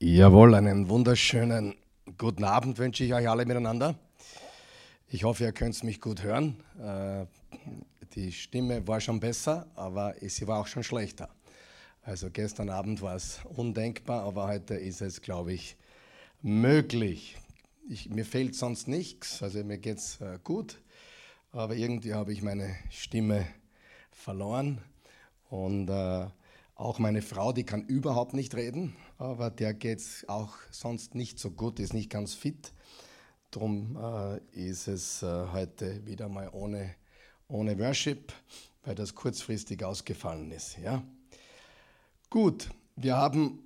Jawohl, einen wunderschönen guten Abend wünsche ich euch alle miteinander. Ich hoffe, ihr könnt mich gut hören. Äh, die Stimme war schon besser, aber sie war auch schon schlechter. Also gestern Abend war es undenkbar, aber heute ist es, glaube ich, möglich. Ich, mir fehlt sonst nichts, also mir geht es äh, gut, aber irgendwie habe ich meine Stimme verloren und äh, auch meine Frau, die kann überhaupt nicht reden, aber der geht es auch sonst nicht so gut, ist nicht ganz fit. Darum äh, ist es äh, heute wieder mal ohne, ohne Worship, weil das kurzfristig ausgefallen ist. Ja? Gut, wir haben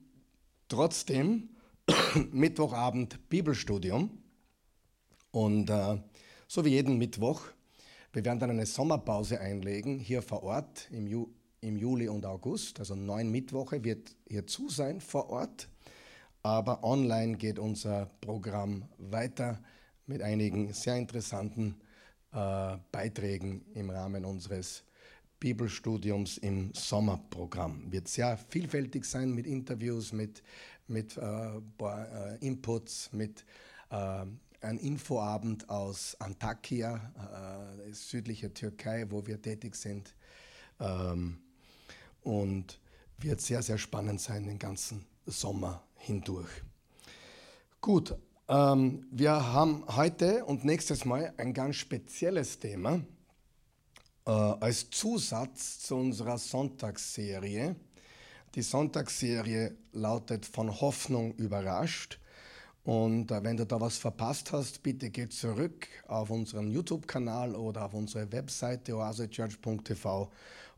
trotzdem Mittwochabend Bibelstudium und äh, so wie jeden Mittwoch, wir werden dann eine Sommerpause einlegen hier vor Ort im im Juli und August, also neun Mittwoche wird hier zu sein vor Ort. Aber online geht unser Programm weiter mit einigen sehr interessanten äh, Beiträgen im Rahmen unseres Bibelstudiums im Sommerprogramm. Wird sehr vielfältig sein mit Interviews, mit, mit äh, äh, Inputs, mit äh, einem Infoabend aus Antakya, äh, südliche Türkei, wo wir tätig sind. Ähm, und wird sehr, sehr spannend sein den ganzen Sommer hindurch. Gut, ähm, wir haben heute und nächstes Mal ein ganz spezielles Thema äh, als Zusatz zu unserer Sonntagsserie. Die Sonntagsserie lautet von Hoffnung überrascht. Und äh, wenn du da was verpasst hast, bitte geh zurück auf unseren YouTube-Kanal oder auf unsere Webseite oasechurch.tv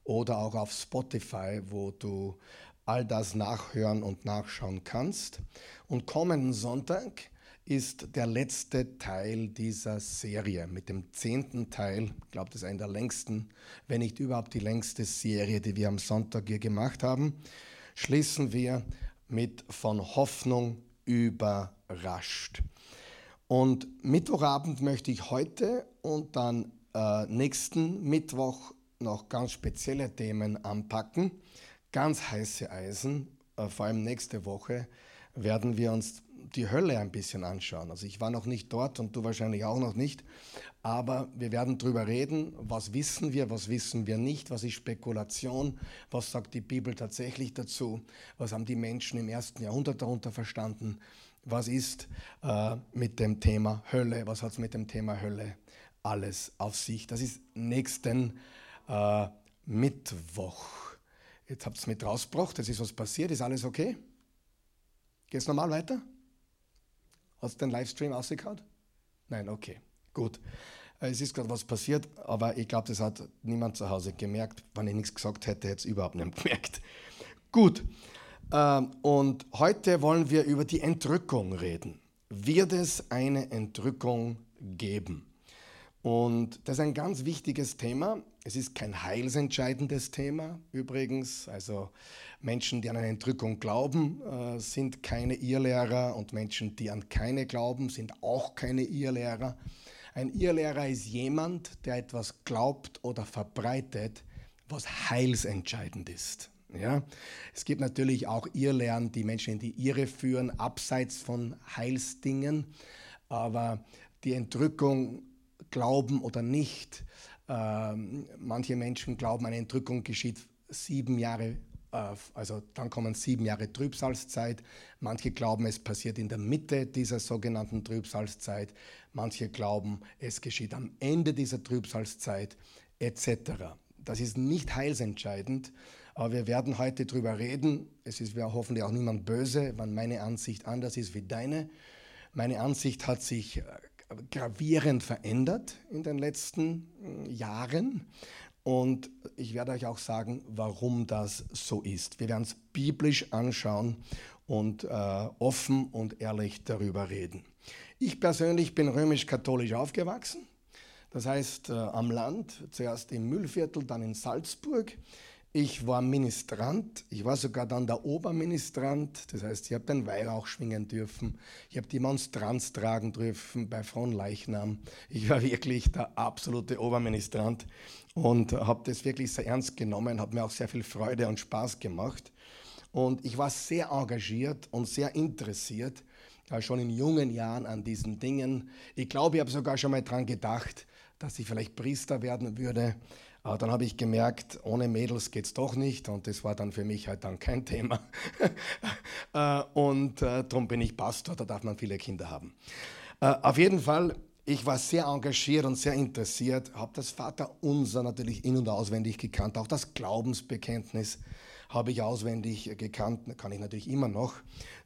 oder auch auf Spotify, wo du all das nachhören und nachschauen kannst. Und kommenden Sonntag ist der letzte Teil dieser Serie mit dem zehnten Teil. Ich glaube, das ist eine der längsten, wenn nicht überhaupt die längste Serie, die wir am Sonntag hier gemacht haben. Schließen wir mit von Hoffnung überrascht. Und Mittwochabend möchte ich heute und dann äh, nächsten Mittwoch noch ganz spezielle Themen anpacken, ganz heiße Eisen. Äh, vor allem nächste Woche werden wir uns die Hölle ein bisschen anschauen. Also ich war noch nicht dort und du wahrscheinlich auch noch nicht, aber wir werden darüber reden, was wissen wir, was wissen wir nicht, was ist Spekulation, was sagt die Bibel tatsächlich dazu, was haben die Menschen im ersten Jahrhundert darunter verstanden, was ist äh, mit dem Thema Hölle, was hat es mit dem Thema Hölle alles auf sich. Das ist nächsten äh, Mittwoch. Jetzt habt ihr es mit rausgebracht, es ist was passiert, ist alles okay? Geht es normal weiter? Hast du den Livestream ausgekaut? Nein, okay, gut. Äh, es ist gerade was passiert, aber ich glaube, das hat niemand zu Hause gemerkt. Wenn ich nichts gesagt hätte, hätte es überhaupt nicht gemerkt. Gut, ähm, und heute wollen wir über die Entrückung reden. Wird es eine Entrückung geben? Und das ist ein ganz wichtiges Thema. Es ist kein heilsentscheidendes Thema übrigens. Also Menschen, die an eine Entrückung glauben, äh, sind keine Irrlehrer und Menschen, die an keine glauben, sind auch keine Irrlehrer. Ein Irrlehrer ist jemand, der etwas glaubt oder verbreitet, was heilsentscheidend ist. Ja? Es gibt natürlich auch Irrlehren, die Menschen in die Irre führen, abseits von Heilsdingen. Aber die Entrückung glauben oder nicht. Ähm, manche Menschen glauben, eine Entrückung geschieht sieben Jahre, äh, also dann kommen sieben Jahre Trübsalzeit. Manche glauben, es passiert in der Mitte dieser sogenannten Trübsalzeit. Manche glauben, es geschieht am Ende dieser Trübsalzeit etc. Das ist nicht heilsentscheidend, aber wir werden heute darüber reden. Es ist hoffentlich auch niemand böse, wenn meine Ansicht anders ist wie deine. Meine Ansicht hat sich äh, gravierend verändert in den letzten hm, Jahren. Und ich werde euch auch sagen, warum das so ist. Wir werden es biblisch anschauen und äh, offen und ehrlich darüber reden. Ich persönlich bin römisch-katholisch aufgewachsen. Das heißt, äh, am Land, zuerst im Müllviertel, dann in Salzburg. Ich war Ministrant, ich war sogar dann der Oberministrant, das heißt, ich habe den Weihrauch schwingen dürfen, ich habe die Monstranz tragen dürfen bei Fronleichnam. Ich war wirklich der absolute Oberministrant und habe das wirklich sehr ernst genommen, hat mir auch sehr viel Freude und Spaß gemacht. Und ich war sehr engagiert und sehr interessiert, schon in jungen Jahren an diesen Dingen. Ich glaube, ich habe sogar schon mal daran gedacht, dass ich vielleicht Priester werden würde. Aber dann habe ich gemerkt, ohne Mädels geht es doch nicht und das war dann für mich halt dann kein Thema. Äh, und äh, darum bin ich Pastor, da darf man viele Kinder haben. Äh, auf jeden Fall, ich war sehr engagiert und sehr interessiert, habe das Vaterunser natürlich in- und auswendig gekannt, auch das Glaubensbekenntnis habe ich auswendig gekannt, kann ich natürlich immer noch.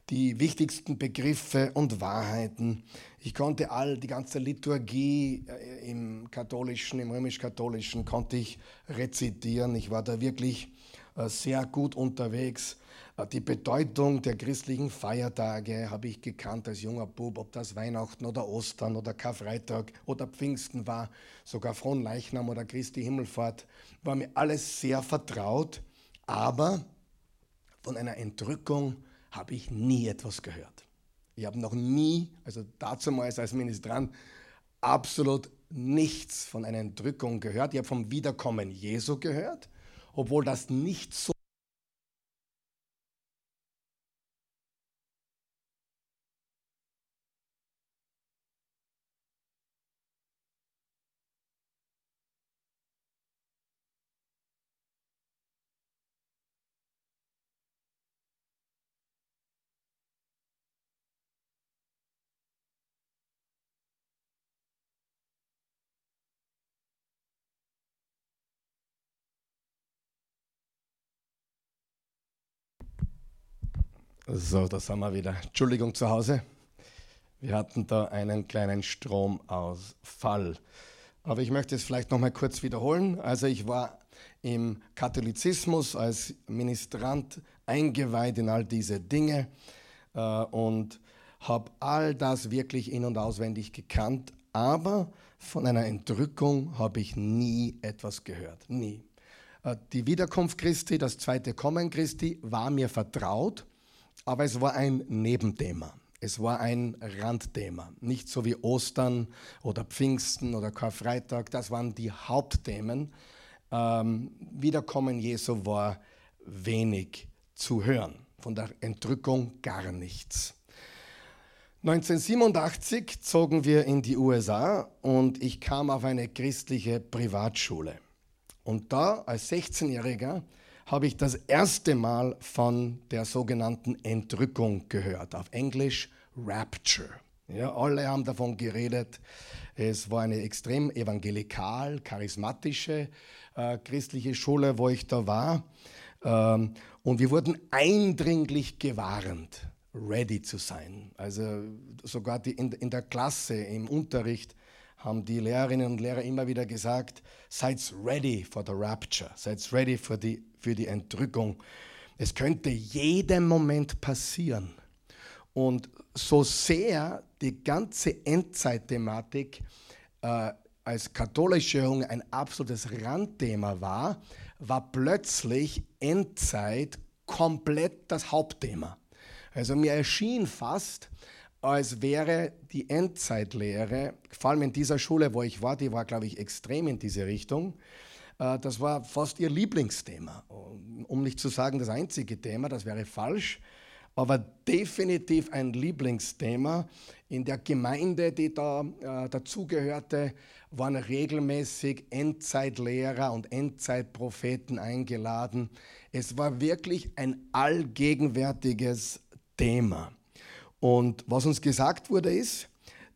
Die wichtigsten Begriffe und Wahrheiten. Ich konnte all die ganze Liturgie äh, im katholischen, im römisch-katholischen konnte ich rezitieren. Ich war da wirklich äh, sehr gut unterwegs. Äh, die Bedeutung der christlichen Feiertage habe ich gekannt als junger Bub, ob das Weihnachten oder Ostern oder Karfreitag oder Pfingsten war, sogar Fronleichnam oder Christi Himmelfahrt, war mir alles sehr vertraut. Aber von einer Entrückung habe ich nie etwas gehört. Ich habe noch nie, also dazumals als Ministrant, absolut nichts von einer Entrückung gehört. Ich habe vom Wiederkommen Jesu gehört, obwohl das nicht so So, da sind wir wieder. Entschuldigung zu Hause. Wir hatten da einen kleinen Stromausfall. Aber ich möchte es vielleicht noch mal kurz wiederholen. Also ich war im Katholizismus als Ministrant eingeweiht in all diese Dinge äh, und habe all das wirklich in und auswendig gekannt. Aber von einer Entrückung habe ich nie etwas gehört. Nie. Äh, die Wiederkunft Christi, das zweite Kommen Christi, war mir vertraut aber es war ein Nebenthema. Es war ein Randthema. Nicht so wie Ostern oder Pfingsten oder Karfreitag, das waren die Hauptthemen. Ähm, Wiederkommen Jesu war wenig zu hören. Von der Entrückung gar nichts. 1987 zogen wir in die USA und ich kam auf eine christliche Privatschule. Und da als 16-Jähriger habe ich das erste Mal von der sogenannten Entrückung gehört. Auf Englisch Rapture. Ja, alle haben davon geredet. Es war eine extrem evangelikal, charismatische äh, christliche Schule, wo ich da war. Ähm, und wir wurden eindringlich gewarnt, ready zu sein. Also sogar die, in, in der Klasse, im Unterricht haben die Lehrerinnen und Lehrer immer wieder gesagt, seid ready for the rapture, seid ready für die, für die Entrückung. Es könnte jeden Moment passieren. Und so sehr die ganze Endzeitthematik äh, als katholische Junge ein absolutes Randthema war, war plötzlich Endzeit komplett das Hauptthema. Also mir erschien fast, als wäre die Endzeitlehre, vor allem in dieser Schule, wo ich war, die war, glaube ich, extrem in diese Richtung. Äh, das war fast ihr Lieblingsthema. Um nicht zu sagen das einzige Thema, das wäre falsch, aber definitiv ein Lieblingsthema. In der Gemeinde, die da äh, dazugehörte, waren regelmäßig Endzeitlehrer und Endzeitpropheten eingeladen. Es war wirklich ein allgegenwärtiges Thema. Und was uns gesagt wurde ist,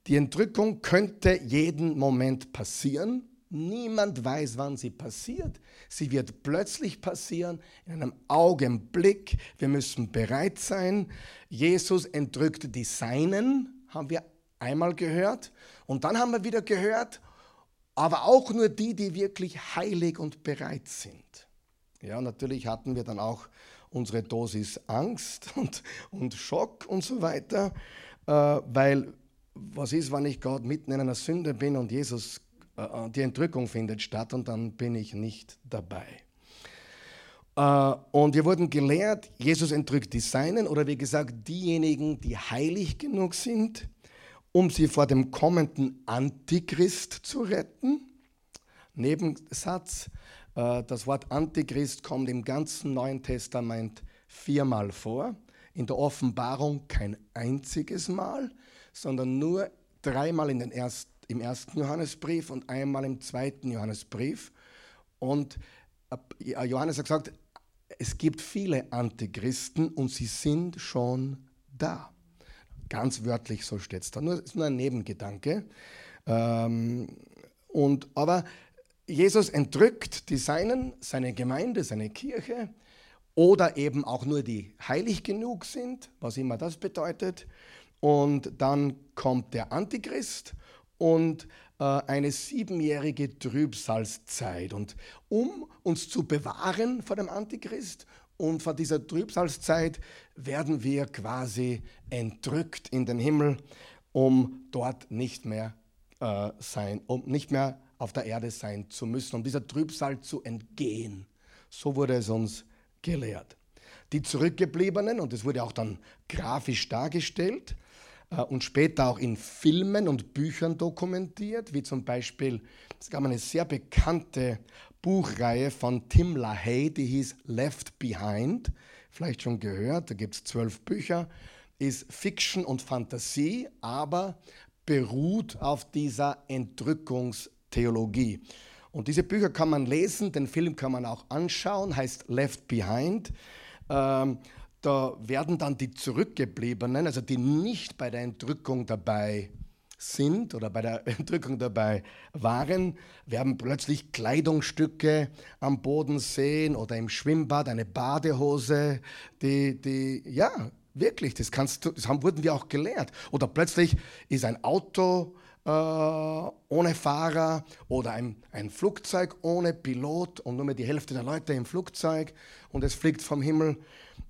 die Entrückung könnte jeden Moment passieren. Niemand weiß, wann sie passiert. Sie wird plötzlich passieren, in einem Augenblick. Wir müssen bereit sein. Jesus entrückte die Seinen, haben wir einmal gehört. Und dann haben wir wieder gehört, aber auch nur die, die wirklich heilig und bereit sind. Ja, natürlich hatten wir dann auch unsere Dosis Angst und, und Schock und so weiter, äh, weil was ist, wenn ich gerade mitten in einer Sünde bin und Jesus, äh, äh, die Entrückung findet statt und dann bin ich nicht dabei. Äh, und wir wurden gelehrt, Jesus entrückt die Seinen oder wie gesagt diejenigen, die heilig genug sind, um sie vor dem kommenden Antichrist zu retten. Nebensatz, das Wort Antichrist kommt im ganzen Neuen Testament viermal vor, in der Offenbarung kein einziges Mal, sondern nur dreimal in den erst, im ersten Johannesbrief und einmal im zweiten Johannesbrief. Und äh, Johannes hat gesagt, es gibt viele Antichristen und sie sind schon da. Ganz wörtlich so steht es da. Nur, ist nur ein Nebengedanke. Ähm, und, aber Jesus entrückt die Seinen, seine Gemeinde, seine Kirche oder eben auch nur die heilig genug sind, was immer das bedeutet. Und dann kommt der Antichrist und äh, eine siebenjährige Trübsalzeit. Und um uns zu bewahren vor dem Antichrist und vor dieser Trübsalzeit werden wir quasi entrückt in den Himmel, um dort nicht mehr äh, sein, um nicht mehr auf der Erde sein zu müssen, um dieser Trübsal zu entgehen. So wurde es uns gelehrt. Die Zurückgebliebenen, und es wurde auch dann grafisch dargestellt äh, und später auch in Filmen und Büchern dokumentiert, wie zum Beispiel, es gab eine sehr bekannte Buchreihe von Tim LaHaye, die hieß Left Behind, vielleicht schon gehört, da gibt es zwölf Bücher, ist Fiction und Fantasie, aber beruht auf dieser Entrückungstheologie. Und diese Bücher kann man lesen, den Film kann man auch anschauen, heißt Left Behind. Ähm, da werden dann die Zurückgebliebenen, also die nicht bei der Entrückung dabei sind oder bei der Entrückung dabei waren, werden plötzlich Kleidungsstücke am Boden sehen oder im Schwimmbad eine Badehose, die, die ja, wirklich, das, kannst du, das haben, wurden wir auch gelehrt. Oder plötzlich ist ein Auto äh, ohne Fahrer oder ein, ein Flugzeug ohne Pilot und nur mehr die Hälfte der Leute im Flugzeug und es fliegt vom Himmel.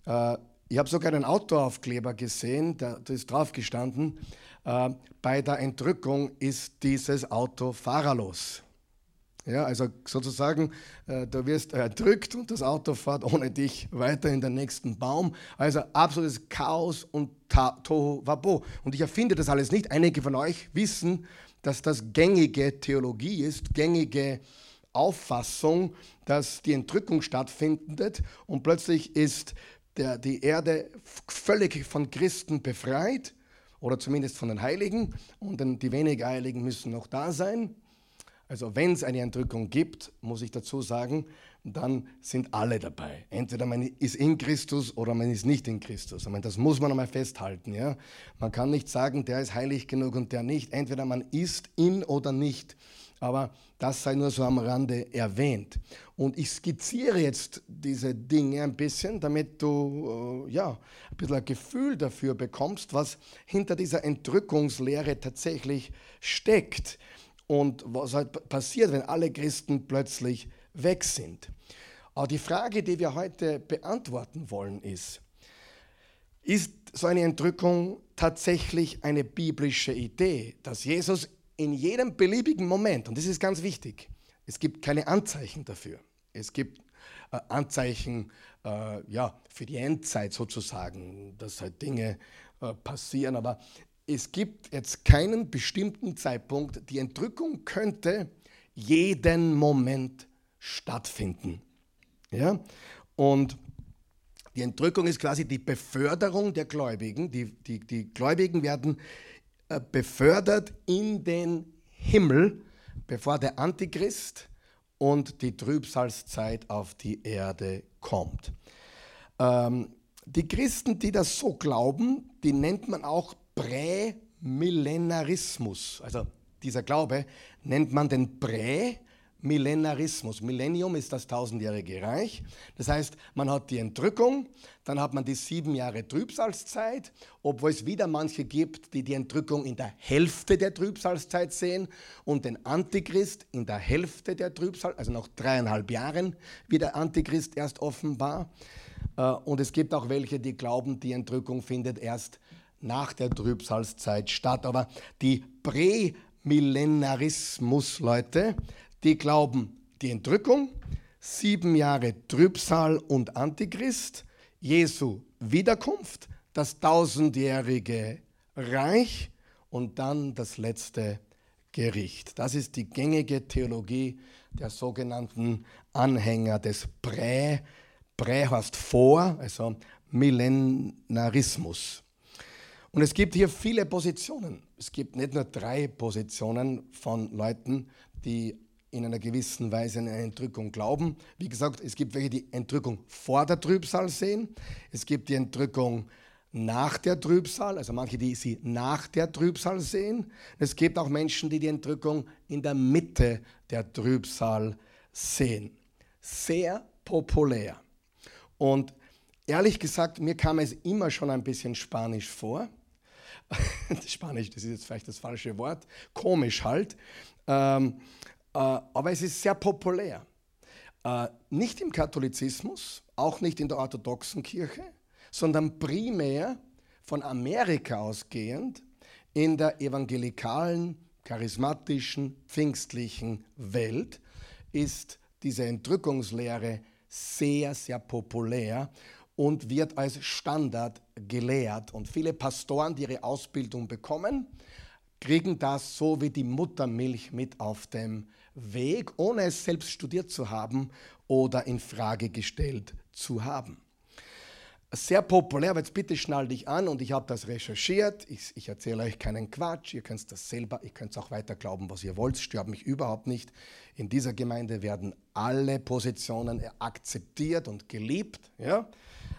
Äh, ich habe sogar einen Autoaufkleber gesehen, da, ist drauf gestanden, äh, bei der Entrückung ist dieses Auto fahrerlos. Ja, also sozusagen, äh, du wirst erdrückt und das Auto fährt ohne dich weiter in den nächsten Baum. Also absolutes Chaos und Tohu Wabo. Und ich erfinde das alles nicht. Einige von euch wissen, dass das gängige Theologie ist, gängige Auffassung, dass die Entrückung stattfindet und plötzlich ist der, die Erde völlig von Christen befreit oder zumindest von den Heiligen und die weniger Heiligen müssen noch da sein. Also wenn es eine Entrückung gibt, muss ich dazu sagen, dann sind alle dabei. Entweder man ist in Christus oder man ist nicht in Christus. Ich meine, das muss man einmal festhalten. Ja? Man kann nicht sagen, der ist heilig genug und der nicht. Entweder man ist in oder nicht. Aber das sei nur so am Rande erwähnt. Und ich skizziere jetzt diese Dinge ein bisschen, damit du äh, ja, ein bisschen ein Gefühl dafür bekommst, was hinter dieser Entrückungslehre tatsächlich steckt und was halt passiert, wenn alle Christen plötzlich weg sind. Aber die Frage, die wir heute beantworten wollen, ist, ist so eine Entrückung tatsächlich eine biblische Idee, dass Jesus in jedem beliebigen Moment, und das ist ganz wichtig, es gibt keine Anzeichen dafür. Es gibt äh, Anzeichen äh, ja, für die Endzeit sozusagen, dass halt Dinge äh, passieren, aber es gibt jetzt keinen bestimmten Zeitpunkt. Die Entrückung könnte jeden Moment stattfinden. Ja? Und die Entrückung ist quasi die Beförderung der Gläubigen. Die, die, die Gläubigen werden äh, befördert in den Himmel, bevor der Antichrist und die Trübsalzeit auf die Erde kommt. Ähm, die Christen, die das so glauben, die nennt man auch Prämillenarismus. Also dieser Glaube nennt man den Prämillenarismus. Millennium ist das tausendjährige Reich. Das heißt, man hat die Entrückung, dann hat man die sieben Jahre Trübsalzeit, obwohl es wieder manche gibt, die die Entrückung in der Hälfte der Trübsalzeit sehen und den Antichrist in der Hälfte der Trübsal, also nach dreieinhalb Jahren, wie der Antichrist erst offenbar. Äh, und es gibt auch welche, die glauben, die Entrückung findet erst nach der Trübsalzeit statt. Aber die Prämillenarismus-Leute, die glauben, die Entrückung, sieben Jahre Trübsal und Antichrist, Jesu Wiederkunft, das tausendjährige Reich und dann das letzte Gericht. Das ist die gängige Theologie der sogenannten Anhänger des Prä, Prä heißt vor, also Millenarismus. Und es gibt hier viele Positionen. Es gibt nicht nur drei Positionen von Leuten, die in einer gewissen Weise an eine Entrückung glauben. Wie gesagt, es gibt welche, die Entrückung vor der Trübsal sehen. Es gibt die Entrückung nach der Trübsal, also manche, die sie nach der Trübsal sehen. Es gibt auch Menschen, die die Entrückung in der Mitte der Trübsal sehen. Sehr populär. Und ehrlich gesagt, mir kam es immer schon ein bisschen spanisch vor. Spanisch, das ist jetzt vielleicht das falsche Wort. Komisch halt. Ähm, äh, aber es ist sehr populär. Äh, nicht im Katholizismus, auch nicht in der orthodoxen Kirche, sondern primär von Amerika ausgehend in der evangelikalen, charismatischen, pfingstlichen Welt ist diese Entrückungslehre sehr, sehr populär und wird als Standard gelehrt. Und viele Pastoren, die ihre Ausbildung bekommen, kriegen das so wie die Muttermilch mit auf dem Weg, ohne es selbst studiert zu haben oder in Frage gestellt zu haben. Sehr populär, aber jetzt bitte schnall dich an und ich habe das recherchiert. Ich, ich erzähle euch keinen Quatsch, ihr könnt das selber, ihr könnt auch weiter glauben, was ihr wollt, stört mich überhaupt nicht. In dieser Gemeinde werden alle Positionen akzeptiert und geliebt, ja?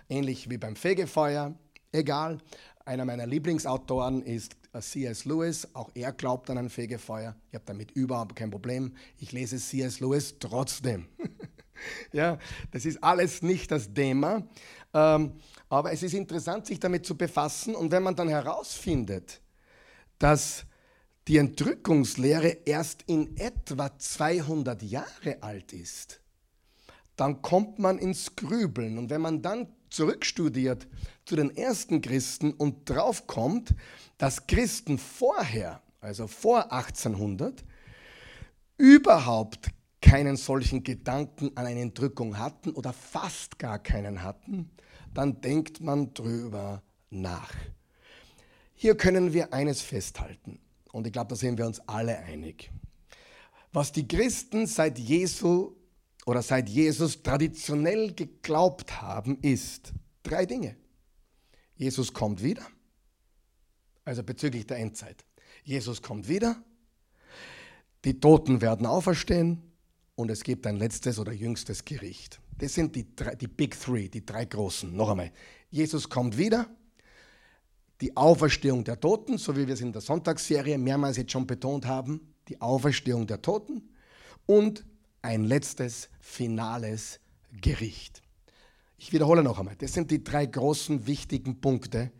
ähnlich wie beim Fegefeuer, egal. Einer meiner Lieblingsautoren ist C.S. Lewis, auch er glaubt an ein Fegefeuer. Ich habe damit überhaupt kein Problem. Ich lese C.S. Lewis trotzdem. ja, das ist alles nicht das Thema. Ähm, aber es ist interessant, sich damit zu befassen. Und wenn man dann herausfindet, dass die Entrückungslehre erst in etwa 200 Jahre alt ist, dann kommt man ins Grübeln. Und wenn man dann zurückstudiert zu den ersten Christen und draufkommt, dass Christen vorher, also vor 1800, überhaupt keinen solchen Gedanken an eine Entrückung hatten oder fast gar keinen hatten, dann denkt man drüber nach. Hier können wir eines festhalten, und ich glaube, da sind wir uns alle einig. Was die Christen seit Jesu oder seit Jesus traditionell geglaubt haben, ist drei Dinge. Jesus kommt wieder, also bezüglich der Endzeit. Jesus kommt wieder, die Toten werden auferstehen und es gibt ein letztes oder jüngstes Gericht. Das sind die, drei, die Big Three, die drei großen. Noch einmal. Jesus kommt wieder, die Auferstehung der Toten, so wie wir es in der Sonntagsserie mehrmals jetzt schon betont haben, die Auferstehung der Toten und ein letztes, finales Gericht. Ich wiederhole noch einmal, das sind die drei großen wichtigen Punkte,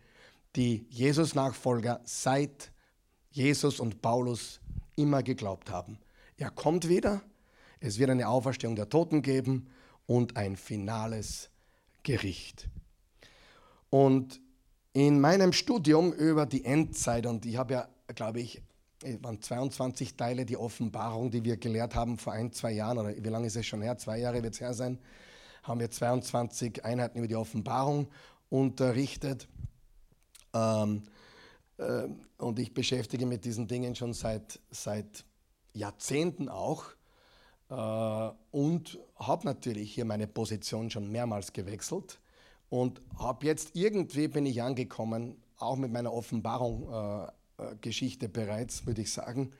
die Jesus-Nachfolger seit Jesus und Paulus immer geglaubt haben. Er kommt wieder, es wird eine Auferstehung der Toten geben und ein finales Gericht. Und in meinem Studium über die Endzeit, und ich habe ja, glaube ich, waren 22 Teile die Offenbarung, die wir gelehrt haben vor ein, zwei Jahren, oder wie lange ist es schon her? Zwei Jahre wird es her sein, haben wir 22 Einheiten über die Offenbarung unterrichtet. Ähm, äh, und ich beschäftige mit diesen Dingen schon seit, seit Jahrzehnten auch äh, und habe natürlich hier meine Position schon mehrmals gewechselt und habe jetzt irgendwie bin ich angekommen, auch mit meiner Offenbarung äh, äh, Geschichte bereits, würde ich sagen,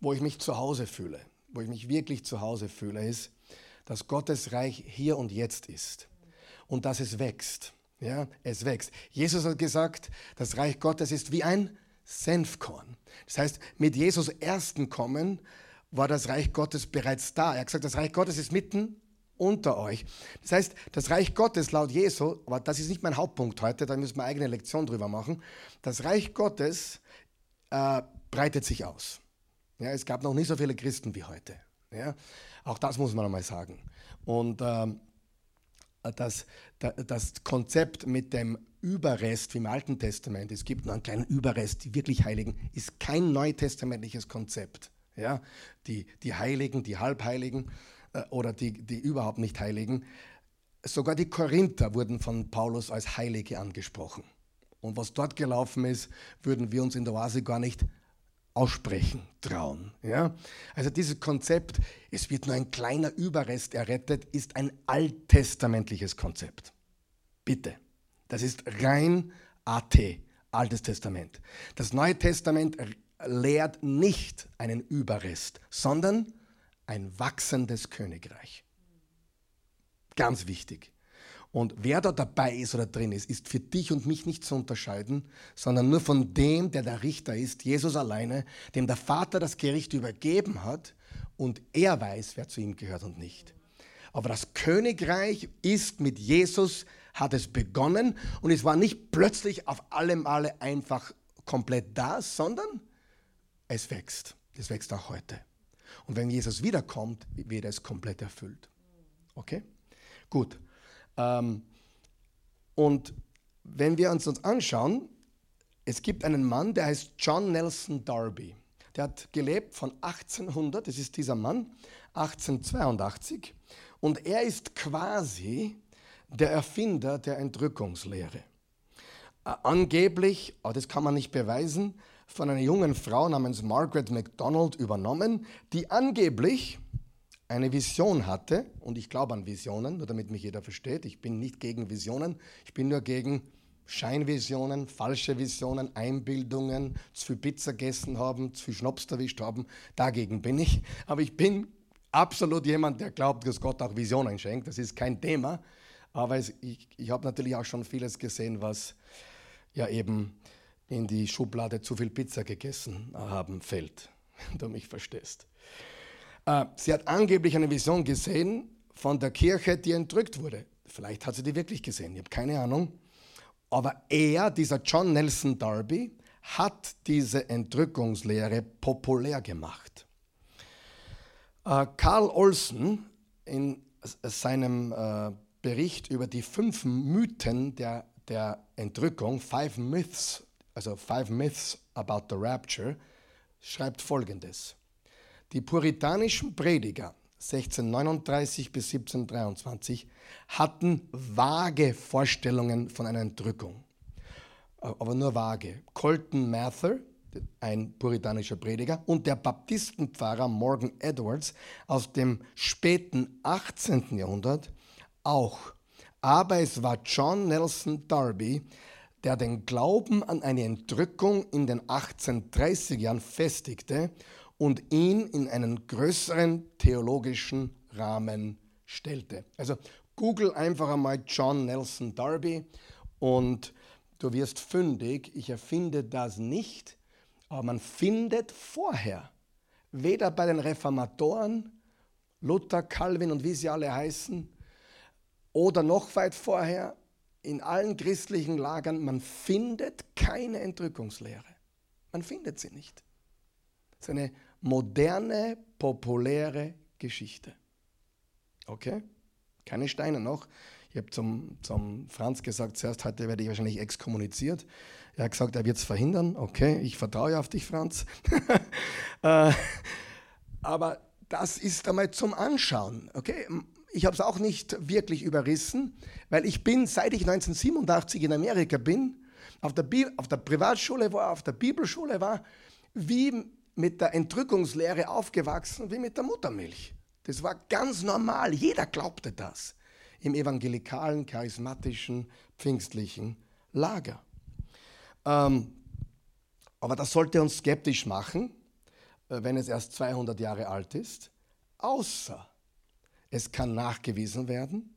wo ich mich zu Hause fühle, wo ich mich wirklich zu Hause fühle, ist, dass Gottes Reich hier und jetzt ist und dass es wächst. Ja, es wächst. Jesus hat gesagt, das Reich Gottes ist wie ein Senfkorn. Das heißt, mit Jesus ersten Kommen war das Reich Gottes bereits da. Er hat gesagt, das Reich Gottes ist mitten unter euch. Das heißt, das Reich Gottes laut Jesu, aber das ist nicht mein Hauptpunkt heute, da müssen wir eine eigene Lektion drüber machen. Das Reich Gottes äh, breitet sich aus. Ja, es gab noch nicht so viele Christen wie heute. Ja, auch das muss man einmal sagen. Und ähm, das, das Konzept mit dem Überrest wie im Alten Testament, es gibt nur einen kleinen Überrest, die wirklich Heiligen, ist kein neutestamentliches Konzept. Ja, die, die Heiligen, die Halbheiligen äh, oder die, die überhaupt nicht Heiligen, sogar die Korinther wurden von Paulus als Heilige angesprochen. Und was dort gelaufen ist, würden wir uns in der Oase gar nicht aussprechen trauen. Ja? Also dieses Konzept, es wird nur ein kleiner Überrest errettet, ist ein alttestamentliches Konzept. Bitte. Das ist rein AT, Altes Testament. Das Neue Testament lehrt nicht einen Überrest, sondern ein wachsendes Königreich. Ganz wichtig. Und wer da dabei ist oder drin ist, ist für dich und mich nicht zu unterscheiden, sondern nur von dem, der der Richter ist, Jesus alleine, dem der Vater das Gericht übergeben hat und er weiß, wer zu ihm gehört und nicht. Aber das Königreich ist mit Jesus, hat es begonnen und es war nicht plötzlich auf alle Male einfach komplett da, sondern es wächst. Es wächst auch heute. Und wenn Jesus wiederkommt, wird es komplett erfüllt. Okay? Gut. Ähm, und wenn wir uns uns anschauen, es gibt einen Mann, der heißt John Nelson Darby. Der hat gelebt von 1800, das ist dieser Mann, 1882. Und er ist quasi der Erfinder der Entrückungslehre. Äh, angeblich, aber das kann man nicht beweisen, von einer jungen Frau namens Margaret MacDonald übernommen, die angeblich eine Vision hatte, und ich glaube an Visionen, nur damit mich jeder versteht, ich bin nicht gegen Visionen, ich bin nur gegen Scheinvisionen, falsche Visionen, Einbildungen, zu viel Pizza gegessen haben, zu viel Schnaps erwischt haben, dagegen bin ich. Aber ich bin absolut jemand, der glaubt, dass Gott auch Visionen schenkt, das ist kein Thema. Aber es, ich, ich habe natürlich auch schon vieles gesehen, was ja eben in die Schublade zu viel Pizza gegessen haben fällt, wenn du mich verstehst. Äh, sie hat angeblich eine Vision gesehen von der Kirche, die entrückt wurde. Vielleicht hat sie die wirklich gesehen, ich habe keine Ahnung. Aber er, dieser John Nelson Darby, hat diese Entrückungslehre populär gemacht. Äh, Karl Olsen in seinem äh, Bericht über die fünf Mythen der, der Entrückung, Five Myths, also Five Myths about the Rapture, schreibt folgendes. Die puritanischen Prediger 1639 bis 1723 hatten vage Vorstellungen von einer Entrückung, aber nur vage. Colton Mather, ein puritanischer Prediger, und der Baptistenpfarrer Morgan Edwards aus dem späten 18. Jahrhundert auch. Aber es war John Nelson Darby, der den Glauben an eine Entrückung in den 1830er Jahren festigte und ihn in einen größeren theologischen Rahmen stellte. Also google einfach einmal John Nelson Darby und du wirst fündig. Ich erfinde das nicht, aber man findet vorher, weder bei den Reformatoren, Luther, Calvin und wie sie alle heißen, oder noch weit vorher in allen christlichen Lagern, man findet keine Entrückungslehre. Man findet sie nicht. Das ist eine moderne, populäre Geschichte. Okay? Keine Steine noch. Ich habe zum, zum Franz gesagt, zuerst heute werde ich wahrscheinlich exkommuniziert. Er hat gesagt, er wird es verhindern. Okay, ich vertraue auf dich, Franz. Äh, aber das ist einmal zum Anschauen. Okay, ich habe es auch nicht wirklich überrissen, weil ich bin, seit ich 1987 in Amerika bin, auf der, Bi auf der Privatschule war, auf der Bibelschule war, wie mit der Entrückungslehre aufgewachsen wie mit der Muttermilch. Das war ganz normal. Jeder glaubte das im evangelikalen, charismatischen, pfingstlichen Lager. Ähm, aber das sollte uns skeptisch machen, äh, wenn es erst 200 Jahre alt ist, außer es kann nachgewiesen werden,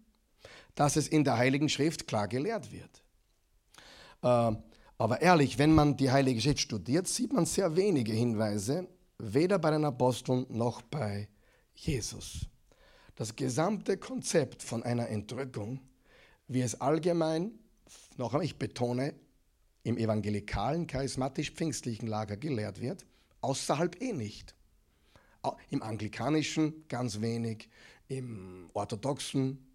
dass es in der Heiligen Schrift klar gelehrt wird. Ähm, aber ehrlich, wenn man die Heilige Schrift studiert, sieht man sehr wenige Hinweise, weder bei den Aposteln noch bei Jesus. Das gesamte Konzept von einer Entrückung, wie es allgemein, noch einmal ich betone, im evangelikalen, charismatisch-pfingstlichen Lager gelehrt wird, außerhalb eh nicht. Im anglikanischen ganz wenig, im orthodoxen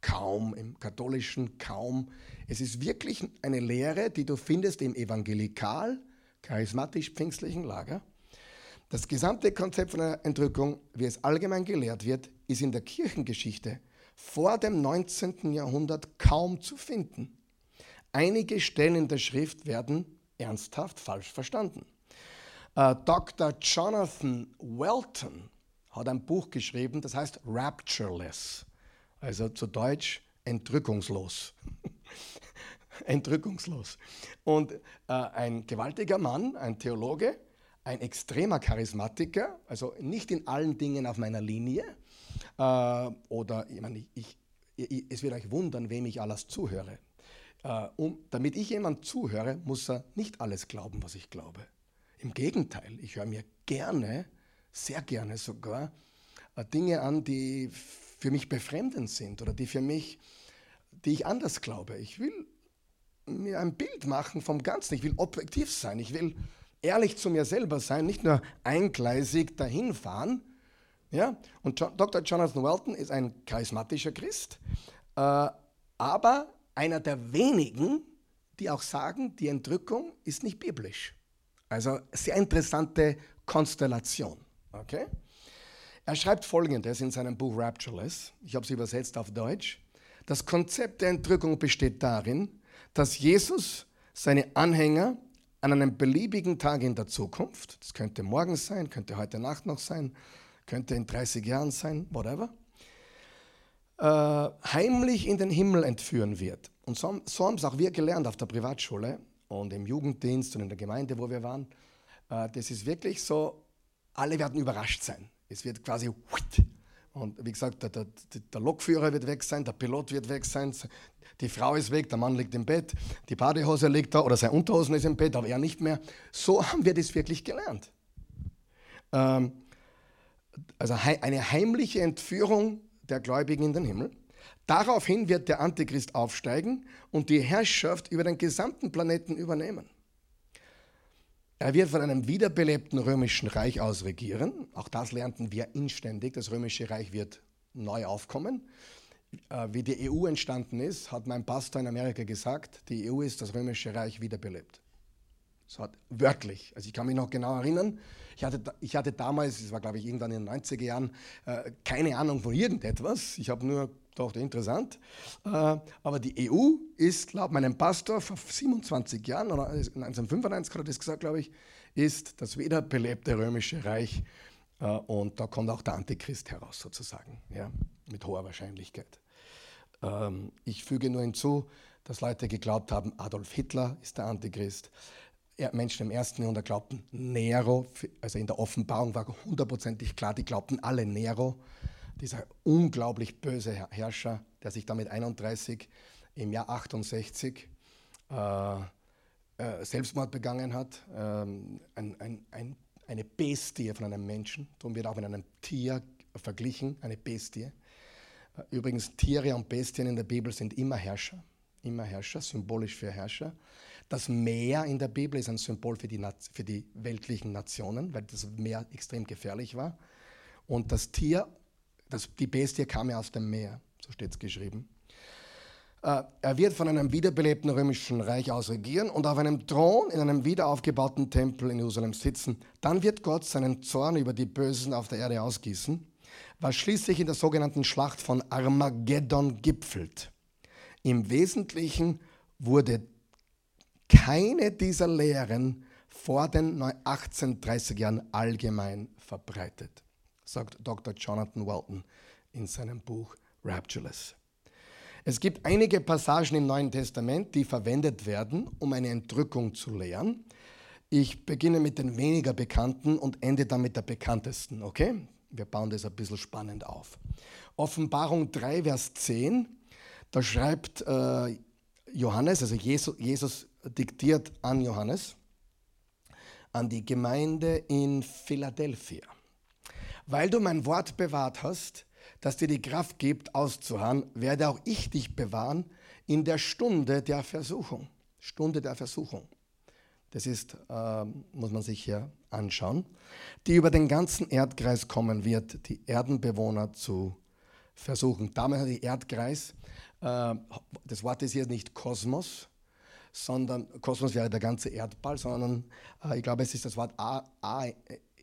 kaum, im katholischen kaum. Es ist wirklich eine Lehre, die du findest im evangelikal, charismatisch-pfingstlichen Lager. Das gesamte Konzept von einer Entrückung, wie es allgemein gelehrt wird, ist in der Kirchengeschichte vor dem 19. Jahrhundert kaum zu finden. Einige Stellen in der Schrift werden ernsthaft falsch verstanden. Äh, Dr. Jonathan Welton hat ein Buch geschrieben, das heißt Raptureless. Also zu Deutsch entrückungslos. entrückungslos. Und äh, ein gewaltiger Mann, ein Theologe, ein extremer Charismatiker, also nicht in allen Dingen auf meiner Linie. Äh, oder, ich meine, ich, ich, es wird euch wundern, wem ich alles zuhöre. Äh, um, damit ich jemand zuhöre, muss er nicht alles glauben, was ich glaube. Im Gegenteil, ich höre mir gerne, sehr gerne sogar, äh, Dinge an, die für mich befremdend sind oder die für mich, die ich anders glaube. Ich will mir ein Bild machen vom Ganzen. Ich will objektiv sein. Ich will ehrlich zu mir selber sein, nicht nur eingleisig dahin fahren. Ja? Und Dr. Jonathan Welton ist ein charismatischer Christ, äh, aber einer der wenigen, die auch sagen, die Entrückung ist nicht biblisch. Also sehr interessante Konstellation. Okay? Er schreibt folgendes in seinem Buch Raptureless. Ich habe es übersetzt auf Deutsch. Das Konzept der Entrückung besteht darin, dass Jesus seine Anhänger an einem beliebigen Tag in der Zukunft, das könnte morgen sein, könnte heute Nacht noch sein, könnte in 30 Jahren sein, whatever, äh, heimlich in den Himmel entführen wird. Und so, so haben es auch wir gelernt auf der Privatschule und im Jugenddienst und in der Gemeinde, wo wir waren. Äh, das ist wirklich so, alle werden überrascht sein. Es wird quasi und wie gesagt, der, der, der, Lokführer wird weg sein, der Pilot wird weg sein, die Frau ist weg, der Mann liegt im Bett, die Badehose liegt da oder sein Unterhosen ist im Bett, aber er nicht mehr. So haben wir das wirklich gelernt. Ähm, also eine heimliche Entführung der Gläubigen in den Himmel. Daraufhin wird der Antichrist aufsteigen und die Herrschaft über den gesamten Planeten übernehmen. Er wird von einem wiederbelebten römischen Reich aus regieren. Auch das lernten wir inständig. Das römische Reich wird neu aufkommen. Äh, wie die EU entstanden ist, hat mein Pastor in Amerika gesagt, die EU ist das römische Reich wiederbelebt. So hat wörtlich. Also ich kann mich noch genau erinnern. Ich hatte, ich hatte damals, es war glaube ich irgendwann in den 90er Jahren, äh, keine Ahnung von irgendetwas. Ich habe nur gedacht, interessant. Äh, aber die EU ist laut meinem Pastor vor 27 Jahren, oder 1995 hat er das gesagt, glaube ich, ist das wiederbelebte römische Reich. Äh, und da kommt auch der Antichrist heraus sozusagen, ja, mit hoher Wahrscheinlichkeit. Ähm, ich füge nur hinzu, dass Leute geglaubt haben, Adolf Hitler ist der Antichrist. Menschen im ersten Jahrhundert glaubten Nero, also in der Offenbarung war hundertprozentig klar, die glaubten alle Nero, dieser unglaublich böse Herrscher, der sich damit 31 im Jahr 68 äh, äh, Selbstmord begangen hat, ähm, ein, ein, ein, eine Bestie von einem Menschen, darum wird auch mit einem Tier verglichen, eine Bestie. Äh, übrigens, Tiere und Bestien in der Bibel sind immer Herrscher, immer Herrscher, symbolisch für Herrscher. Das Meer in der Bibel ist ein Symbol für die, für die weltlichen Nationen, weil das Meer extrem gefährlich war. Und das Tier, das, die Bestie kam ja aus dem Meer, so steht es geschrieben. Äh, er wird von einem wiederbelebten römischen Reich aus regieren und auf einem Thron in einem wiederaufgebauten Tempel in Jerusalem sitzen. Dann wird Gott seinen Zorn über die Bösen auf der Erde ausgießen, was schließlich in der sogenannten Schlacht von Armageddon gipfelt. Im Wesentlichen wurde keine dieser Lehren vor den 1830 Jahren allgemein verbreitet, sagt Dr. Jonathan Walton in seinem Buch Raptureless. Es gibt einige Passagen im Neuen Testament, die verwendet werden, um eine Entrückung zu lehren. Ich beginne mit den weniger bekannten und ende dann mit der bekanntesten, okay? Wir bauen das ein bisschen spannend auf. Offenbarung 3, Vers 10, da schreibt äh, Johannes, also Jesus, Jesus diktiert an Johannes, an die Gemeinde in Philadelphia. Weil du mein Wort bewahrt hast, das dir die Kraft gibt, auszuharren, werde auch ich dich bewahren in der Stunde der Versuchung. Stunde der Versuchung. Das ist, äh, muss man sich hier anschauen, die über den ganzen Erdkreis kommen wird, die Erdenbewohner zu versuchen. Damals hat die Erdkreis, äh, das Wort ist hier nicht Kosmos, sondern Kosmos wäre der ganze Erdball, sondern äh, ich glaube, es ist das Wort A, A,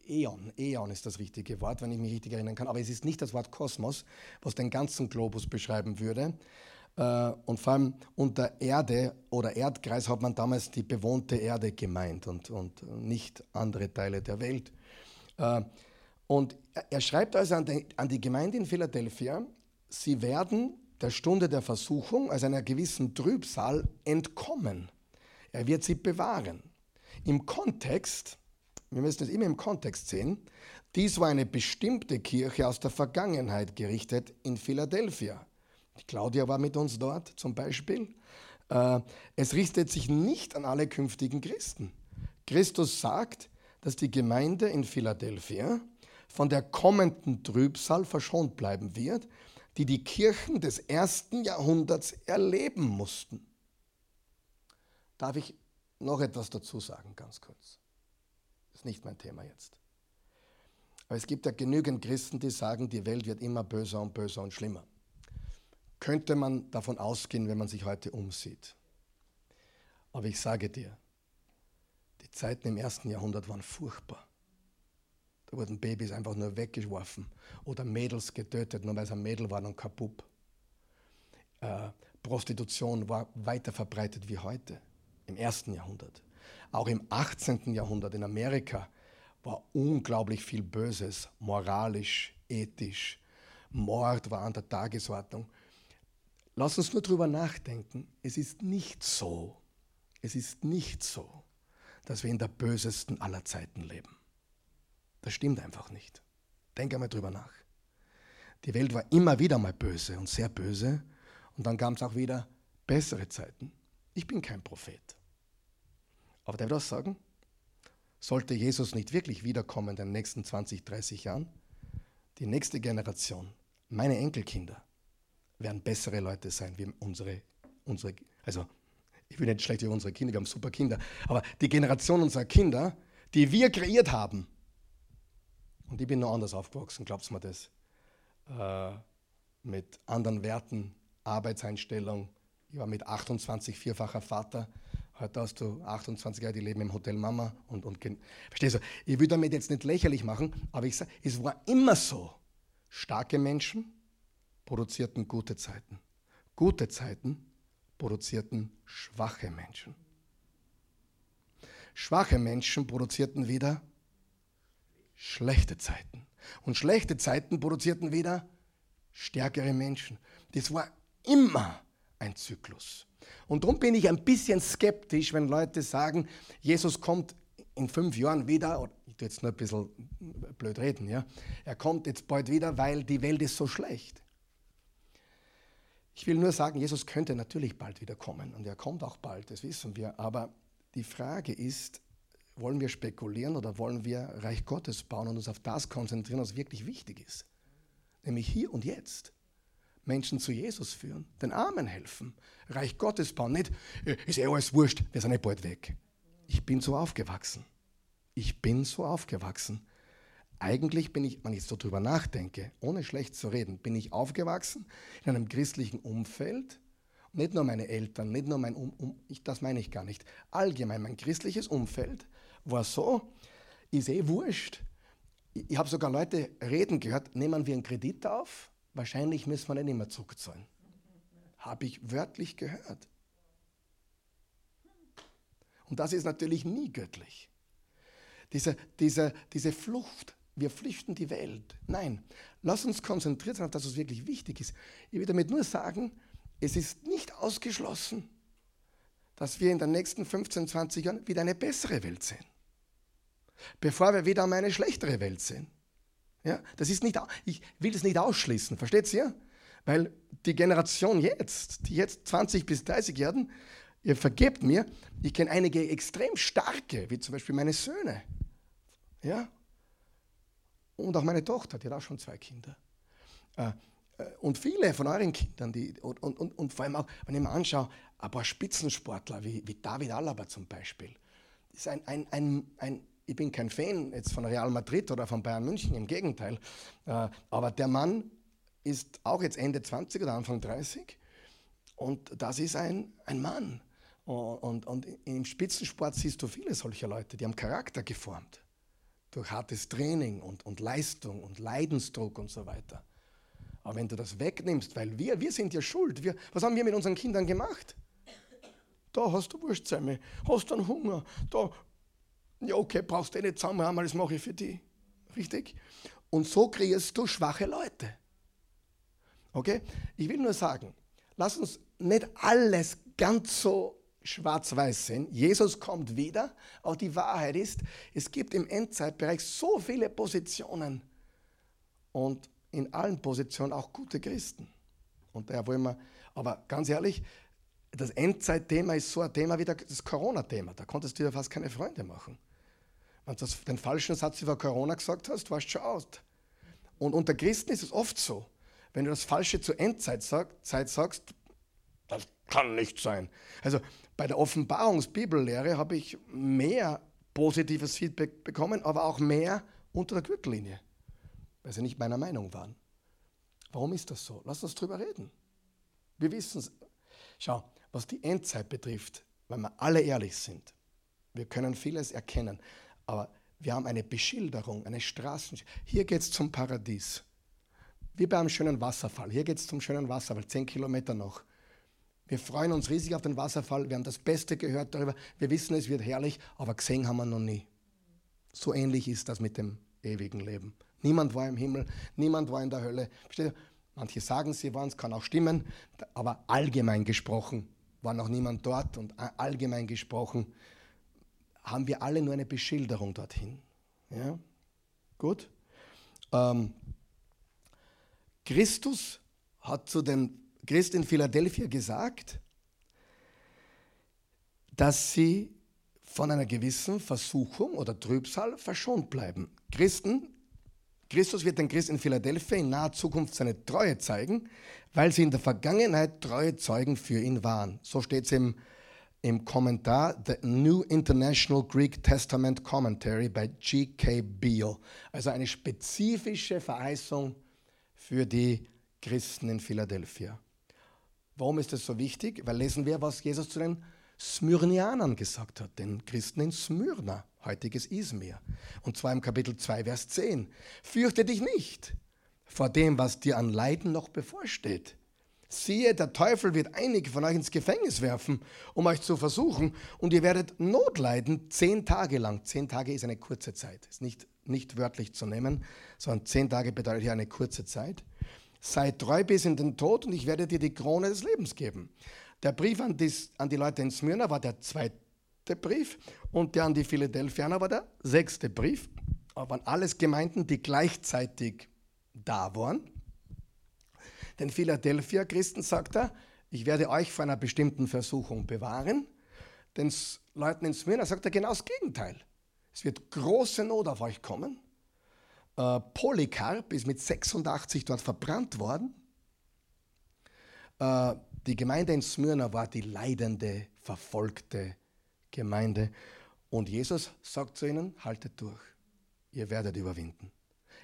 Äon. Äon ist das richtige Wort, wenn ich mich richtig erinnern kann. Aber es ist nicht das Wort Kosmos, was den ganzen Globus beschreiben würde. Äh, und vor allem unter Erde oder Erdkreis hat man damals die bewohnte Erde gemeint und, und nicht andere Teile der Welt. Äh, und er schreibt also an die, an die Gemeinde in Philadelphia, sie werden der Stunde der Versuchung, also einer gewissen Trübsal, entkommen. Er wird sie bewahren. Im Kontext, wir müssen es immer im Kontext sehen, dies war eine bestimmte Kirche aus der Vergangenheit gerichtet in Philadelphia. Claudia war mit uns dort zum Beispiel. Äh, es richtet sich nicht an alle künftigen Christen. Christus sagt, dass die Gemeinde in Philadelphia von der kommenden Trübsal verschont bleiben wird, die die Kirchen des ersten Jahrhunderts erleben mussten. Darf ich noch etwas dazu sagen, ganz kurz? Das ist nicht mein Thema jetzt. Aber es gibt ja genügend Christen, die sagen, die Welt wird immer böser und böser und schlimmer. Könnte man davon ausgehen, wenn man sich heute umsieht. Aber ich sage dir, die Zeiten im ersten Jahrhundert waren furchtbar. Da wurden Babys einfach nur weggeworfen oder Mädels getötet, nur weil es ein Mädel war und kaputt. Äh, Prostitution war weiter verbreitet wie heute, im ersten Jahrhundert. Auch im 18. Jahrhundert in Amerika war unglaublich viel Böses, moralisch, ethisch. Mord war an der Tagesordnung. Lass uns nur darüber nachdenken. Es ist nicht so, es ist nicht so, dass wir in der bösesten aller Zeiten leben. Das stimmt einfach nicht. Denk einmal drüber nach. Die Welt war immer wieder mal böse und sehr böse und dann gab es auch wieder bessere Zeiten. Ich bin kein Prophet. Aber darf ich das sagen? Sollte Jesus nicht wirklich wiederkommen in den nächsten 20, 30 Jahren, die nächste Generation, meine Enkelkinder, werden bessere Leute sein wie unsere, unsere also ich will nicht schlecht über unsere Kinder, wir haben super Kinder, aber die Generation unserer Kinder, die wir kreiert haben, und ich bin noch anders aufgewachsen, glaubst mir das? Äh, mit anderen Werten, Arbeitseinstellung. Ich war mit 28 vierfacher Vater. Heute hast du 28 Jahre, die leben im Hotel Mama. Und, und Verstehst du? Ich will damit jetzt nicht lächerlich machen, aber ich sage, es war immer so. Starke Menschen produzierten gute Zeiten. Gute Zeiten produzierten schwache Menschen. Schwache Menschen produzierten wieder schlechte Zeiten. Und schlechte Zeiten produzierten wieder stärkere Menschen. Das war immer ein Zyklus. Und darum bin ich ein bisschen skeptisch, wenn Leute sagen, Jesus kommt in fünf Jahren wieder, ich tue jetzt nur ein bisschen blöd reden, ja, er kommt jetzt bald wieder, weil die Welt ist so schlecht. Ich will nur sagen, Jesus könnte natürlich bald wieder kommen und er kommt auch bald, das wissen wir, aber die Frage ist, wollen wir spekulieren oder wollen wir Reich Gottes bauen und uns auf das konzentrieren, was wirklich wichtig ist? Nämlich hier und jetzt. Menschen zu Jesus führen, den Armen helfen, Reich Gottes bauen. Nicht, äh, ist eh alles wurscht, wir sind eh bald weg. Ich bin so aufgewachsen. Ich bin so aufgewachsen. Eigentlich bin ich, wenn ich so drüber nachdenke, ohne schlecht zu reden, bin ich aufgewachsen in einem christlichen Umfeld. Nicht nur meine Eltern, nicht nur mein, um, um, ich, das meine ich gar nicht. Allgemein mein christliches Umfeld war so, ist eh wurscht. Ich habe sogar Leute reden gehört, nehmen wir einen Kredit auf, wahrscheinlich müssen wir nicht mehr zurückzahlen. Habe ich wörtlich gehört. Und das ist natürlich nie göttlich. Diese, diese, diese Flucht, wir flüchten die Welt. Nein, lass uns konzentriert sein auf das, was wirklich wichtig ist. Ich will damit nur sagen, es ist nicht ausgeschlossen, dass wir in den nächsten 15, 20 Jahren wieder eine bessere Welt sehen bevor wir wieder einmal eine schlechtere Welt sehen. Ja, das ist nicht, ich will das nicht ausschließen, versteht ihr? Weil die Generation jetzt, die jetzt 20 bis 30-Jährigen, ihr vergebt mir, ich kenne einige extrem starke, wie zum Beispiel meine Söhne. Ja? Und auch meine Tochter, die hat auch schon zwei Kinder. Äh, äh, und viele von euren Kindern, die, und, und, und, vor allem auch, wenn ich mir anschaue, ein paar Spitzensportler wie, wie David Alaba zum Beispiel, ist ein, ein, ein, ein ich bin kein Fan jetzt von Real Madrid oder von Bayern München, im Gegenteil. Äh, aber der Mann ist auch jetzt Ende 20 oder Anfang 30 und das ist ein, ein Mann. Und, und im Spitzensport siehst du viele solcher Leute, die haben Charakter geformt. Durch hartes Training und, und Leistung und Leidensdruck und so weiter. Aber wenn du das wegnimmst, weil wir, wir sind ja schuld. Wir, was haben wir mit unseren Kindern gemacht? Da hast du Wurstsemmel, hast dann Hunger, da ja, okay, brauchst du eh nicht zusammenhaben, das mache ich für dich. Richtig? Und so kriegst du schwache Leute. Okay? Ich will nur sagen, lass uns nicht alles ganz so schwarz-weiß sehen. Jesus kommt wieder. Auch die Wahrheit ist, es gibt im Endzeitbereich so viele Positionen und in allen Positionen auch gute Christen. Und daher wollen wir, aber ganz ehrlich, das Endzeitthema ist so ein Thema wie das Corona-Thema. Da konntest du ja fast keine Freunde machen. Wenn du den falschen Satz über Corona gesagt hast, warst du schon out. Und unter Christen ist es oft so, wenn du das Falsche zur Endzeit sagst, das kann nicht sein. Also bei der Offenbarungsbibellehre habe ich mehr positives Feedback bekommen, aber auch mehr unter der Gürtellinie, weil sie nicht meiner Meinung waren. Warum ist das so? Lass uns drüber reden. Wir wissen es. Schau, was die Endzeit betrifft, wenn wir alle ehrlich sind, wir können vieles erkennen, aber wir haben eine Beschilderung, eine Straßen. Hier geht es zum Paradies. Wie bei einem schönen Wasserfall. Hier geht es zum schönen Wasserfall, zehn Kilometer noch. Wir freuen uns riesig auf den Wasserfall. Wir haben das Beste gehört darüber. Wir wissen, es wird herrlich, aber gesehen haben wir noch nie. So ähnlich ist das mit dem ewigen Leben. Niemand war im Himmel, niemand war in der Hölle. Manche sagen, sie waren, es kann auch stimmen, aber allgemein gesprochen war noch niemand dort und allgemein gesprochen haben wir alle nur eine Beschilderung dorthin. Ja? Gut? Ähm, Christus hat zu den Christen in Philadelphia gesagt, dass sie von einer gewissen Versuchung oder Trübsal verschont bleiben. Christen, Christus wird den Christen in Philadelphia in naher Zukunft seine Treue zeigen, weil sie in der Vergangenheit treue Zeugen für ihn waren. So steht es im, im Kommentar The New International Greek Testament Commentary bei G.K. Beale. Also eine spezifische Verheißung für die Christen in Philadelphia. Warum ist das so wichtig? Weil lesen wir, was Jesus zu den Smyrnianern gesagt hat, den Christen in Smyrna, heutiges Izmir. Und zwar im Kapitel 2, Vers 10. Fürchte dich nicht vor dem, was dir an Leiden noch bevorsteht. Siehe, der Teufel wird einige von euch ins Gefängnis werfen, um euch zu versuchen, und ihr werdet Not leiden zehn Tage lang. Zehn Tage ist eine kurze Zeit, ist nicht, nicht wörtlich zu nehmen, sondern zehn Tage bedeutet hier eine kurze Zeit sei treu bis in den Tod und ich werde dir die Krone des Lebens geben. Der Brief an die, an die Leute in Smyrna war der zweite Brief und der an die Philadelphianer war der sechste Brief. Aber waren alles Gemeinden, die gleichzeitig da waren. Den Philadelphia-Christen sagt er, ich werde euch vor einer bestimmten Versuchung bewahren. Den Leuten in Smyrna sagt er genau das Gegenteil. Es wird große Not auf euch kommen. Äh, Polycarp ist mit 86 dort verbrannt worden. Äh, die Gemeinde in Smyrna war die leidende, verfolgte Gemeinde. Und Jesus sagt zu ihnen, haltet durch, ihr werdet überwinden.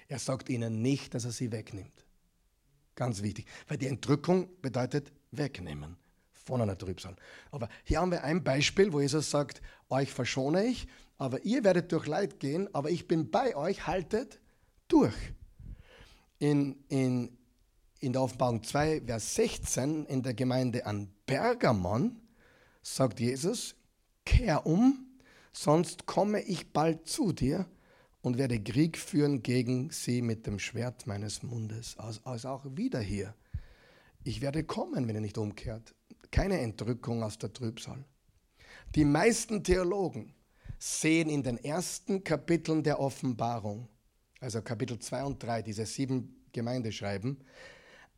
Er sagt ihnen nicht, dass er sie wegnimmt. Ganz wichtig, weil die Entrückung bedeutet wegnehmen von einer Trübsal. Aber hier haben wir ein Beispiel, wo Jesus sagt, euch verschone ich, aber ihr werdet durch Leid gehen, aber ich bin bei euch, haltet durch. In, in, in der Offenbarung 2, Vers 16, in der Gemeinde an Pergamon, sagt Jesus, kehr um, sonst komme ich bald zu dir und werde Krieg führen gegen sie mit dem Schwert meines Mundes. Also, also auch wieder hier. Ich werde kommen, wenn ihr nicht umkehrt. Keine Entrückung aus der Trübsal. Die meisten Theologen sehen in den ersten Kapiteln der Offenbarung also Kapitel 2 und 3, diese sieben Gemeindeschreiben,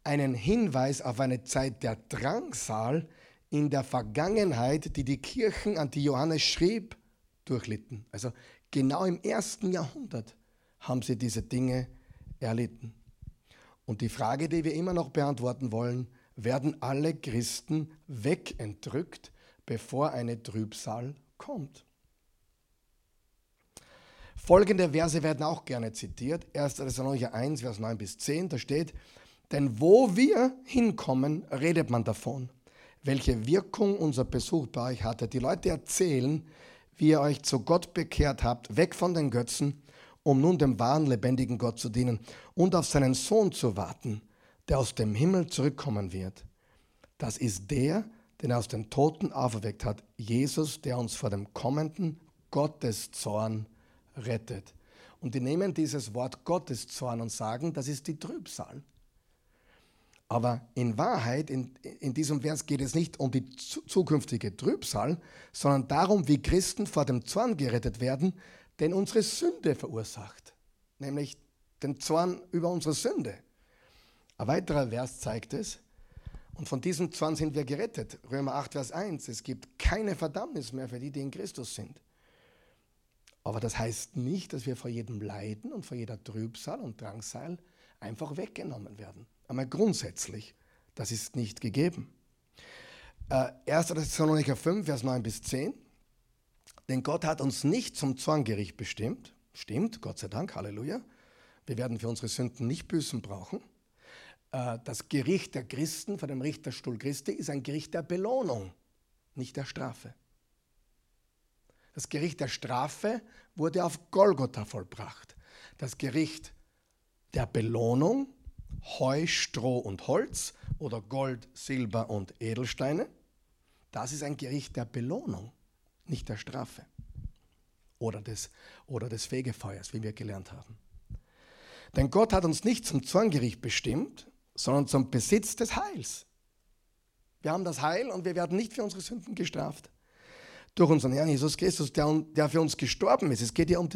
einen Hinweis auf eine Zeit der Drangsal in der Vergangenheit, die die Kirchen, an die Johannes schrieb, durchlitten. Also genau im ersten Jahrhundert haben sie diese Dinge erlitten. Und die Frage, die wir immer noch beantworten wollen, werden alle Christen wegentrückt, bevor eine Trübsal kommt? Folgende Verse werden auch gerne zitiert. 1. Thessalonicher 1, Vers 9 bis 10, da steht, denn wo wir hinkommen, redet man davon, welche Wirkung unser Besuch bei euch hatte. Die Leute erzählen, wie ihr euch zu Gott bekehrt habt, weg von den Götzen, um nun dem wahren, lebendigen Gott zu dienen und auf seinen Sohn zu warten, der aus dem Himmel zurückkommen wird. Das ist der, den er aus den Toten auferweckt hat, Jesus, der uns vor dem kommenden Gotteszorn rettet. Und die nehmen dieses Wort Gotteszorn und sagen, das ist die Trübsal. Aber in Wahrheit, in, in diesem Vers geht es nicht um die zukünftige Trübsal, sondern darum, wie Christen vor dem Zorn gerettet werden, den unsere Sünde verursacht. Nämlich den Zorn über unsere Sünde. Ein weiterer Vers zeigt es. Und von diesem Zorn sind wir gerettet. Römer 8, Vers 1. Es gibt keine Verdammnis mehr für die, die in Christus sind. Aber das heißt nicht, dass wir vor jedem Leiden und vor jeder Trübsal und Drangsal einfach weggenommen werden. Einmal grundsätzlich, das ist nicht gegeben. Äh, 1. Thessalonicher 5, Vers 9 bis 10. Denn Gott hat uns nicht zum Zorngericht bestimmt. Stimmt, Gott sei Dank, Halleluja. Wir werden für unsere Sünden nicht büßen brauchen. Äh, das Gericht der Christen vor dem Richterstuhl Christi ist ein Gericht der Belohnung, nicht der Strafe. Das Gericht der Strafe wurde auf Golgotha vollbracht. Das Gericht der Belohnung, Heu, Stroh und Holz oder Gold, Silber und Edelsteine, das ist ein Gericht der Belohnung, nicht der Strafe oder des, oder des Fegefeuers, wie wir gelernt haben. Denn Gott hat uns nicht zum Zorngericht bestimmt, sondern zum Besitz des Heils. Wir haben das Heil und wir werden nicht für unsere Sünden gestraft. Durch unseren Herrn Jesus Christus, der, der für uns gestorben ist. Es geht ja um,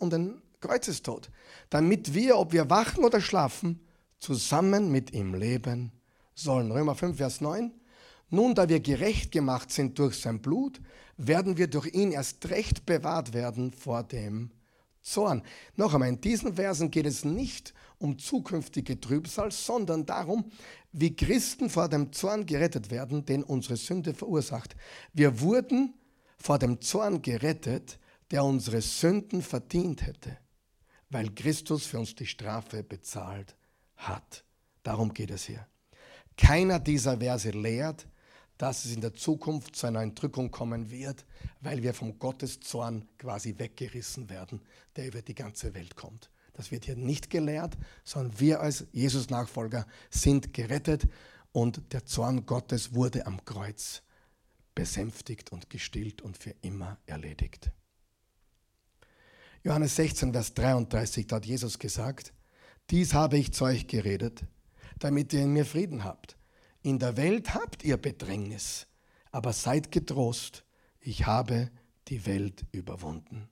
um den Kreuzestod. Damit wir, ob wir wachen oder schlafen, zusammen mit ihm leben sollen. Römer 5, Vers 9. Nun, da wir gerecht gemacht sind durch sein Blut, werden wir durch ihn erst recht bewahrt werden vor dem Zorn. Noch einmal, in diesen Versen geht es nicht um zukünftige Trübsal, sondern darum, wie Christen vor dem Zorn gerettet werden, den unsere Sünde verursacht. Wir wurden vor dem Zorn gerettet, der unsere Sünden verdient hätte, weil Christus für uns die Strafe bezahlt hat. Darum geht es hier. Keiner dieser Verse lehrt, dass es in der Zukunft zu einer Entrückung kommen wird, weil wir vom Gotteszorn quasi weggerissen werden, der über die ganze Welt kommt. Das wird hier nicht gelehrt, sondern wir als Jesus-Nachfolger sind gerettet und der Zorn Gottes wurde am Kreuz besänftigt und gestillt und für immer erledigt. Johannes 16, Vers 33, da hat Jesus gesagt, dies habe ich zu euch geredet, damit ihr in mir Frieden habt. In der Welt habt ihr Bedrängnis, aber seid getrost, ich habe die Welt überwunden.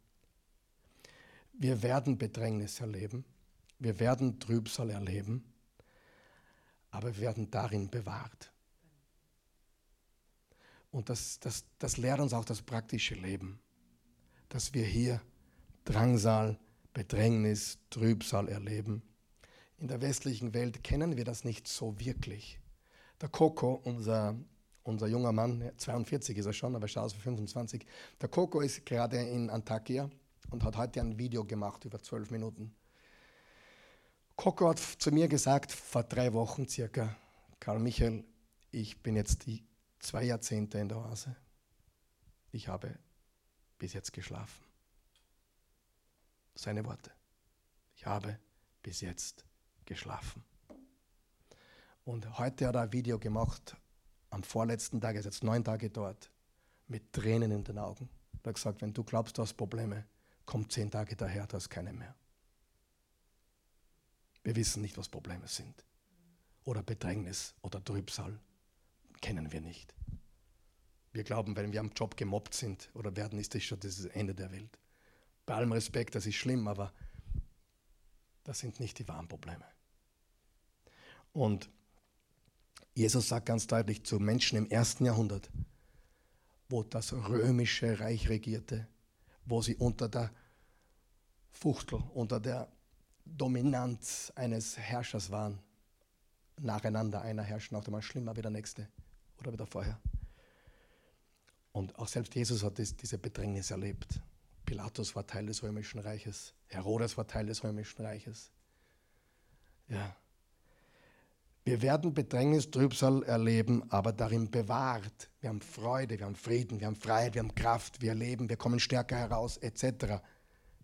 Wir werden Bedrängnis erleben, wir werden Trübsal erleben, aber wir werden darin bewahrt. Und das, das, das lehrt uns auch das praktische Leben, dass wir hier Drangsal, Bedrängnis, Trübsal erleben. In der westlichen Welt kennen wir das nicht so wirklich. Der Coco, unser, unser junger Mann, 42 ist er schon, aber schaut aus für 25. Der Coco ist gerade in Antakya und hat heute ein Video gemacht über zwölf Minuten. Coco hat zu mir gesagt, vor drei Wochen circa, Karl Michael, ich bin jetzt die zwei Jahrzehnte in der Oase. Ich habe bis jetzt geschlafen. Seine Worte. Ich habe bis jetzt geschlafen. Und heute hat er ein Video gemacht, am vorletzten Tag, er ist jetzt neun Tage dort, mit Tränen in den Augen. Er hat gesagt, wenn du glaubst, du hast Probleme, komm zehn Tage daher, du hast keine mehr. Wir wissen nicht, was Probleme sind. Oder Bedrängnis oder Trübsal kennen wir nicht. Wir glauben, wenn wir am Job gemobbt sind oder werden, ist das schon das Ende der Welt. Bei allem Respekt, das ist schlimm, aber das sind nicht die wahren Probleme. Und Jesus sagt ganz deutlich zu Menschen im ersten Jahrhundert, wo das römische Reich regierte, wo sie unter der Fuchtel, unter der Dominanz eines Herrschers waren, nacheinander einer herrscht nach dem mal schlimmer wie der nächste oder wieder vorher. Und auch selbst Jesus hat diese Bedrängnis erlebt. Pilatus war Teil des römischen Reiches, Herodes war Teil des römischen Reiches. Ja. Wir werden Bedrängnis, Trübsal erleben, aber darin bewahrt. Wir haben Freude, wir haben Frieden, wir haben Freiheit, wir haben Kraft, wir leben, wir kommen stärker heraus, etc.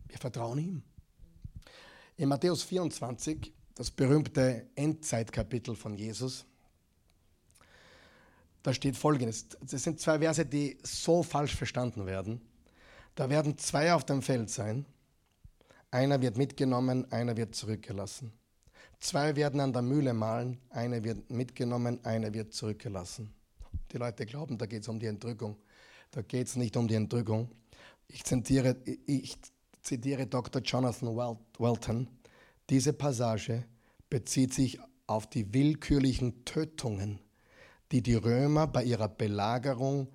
Wir vertrauen ihm. In Matthäus 24, das berühmte Endzeitkapitel von Jesus, da steht folgendes. Das sind zwei Verse, die so falsch verstanden werden. Da werden zwei auf dem Feld sein. Einer wird mitgenommen, einer wird zurückgelassen. Zwei werden an der Mühle mahlen, eine wird mitgenommen, eine wird zurückgelassen. Die Leute glauben, da geht es um die Entrückung. Da geht es nicht um die Entrückung. Ich zitiere, ich zitiere Dr. Jonathan Welton. Diese Passage bezieht sich auf die willkürlichen Tötungen, die die Römer bei ihrer Belagerung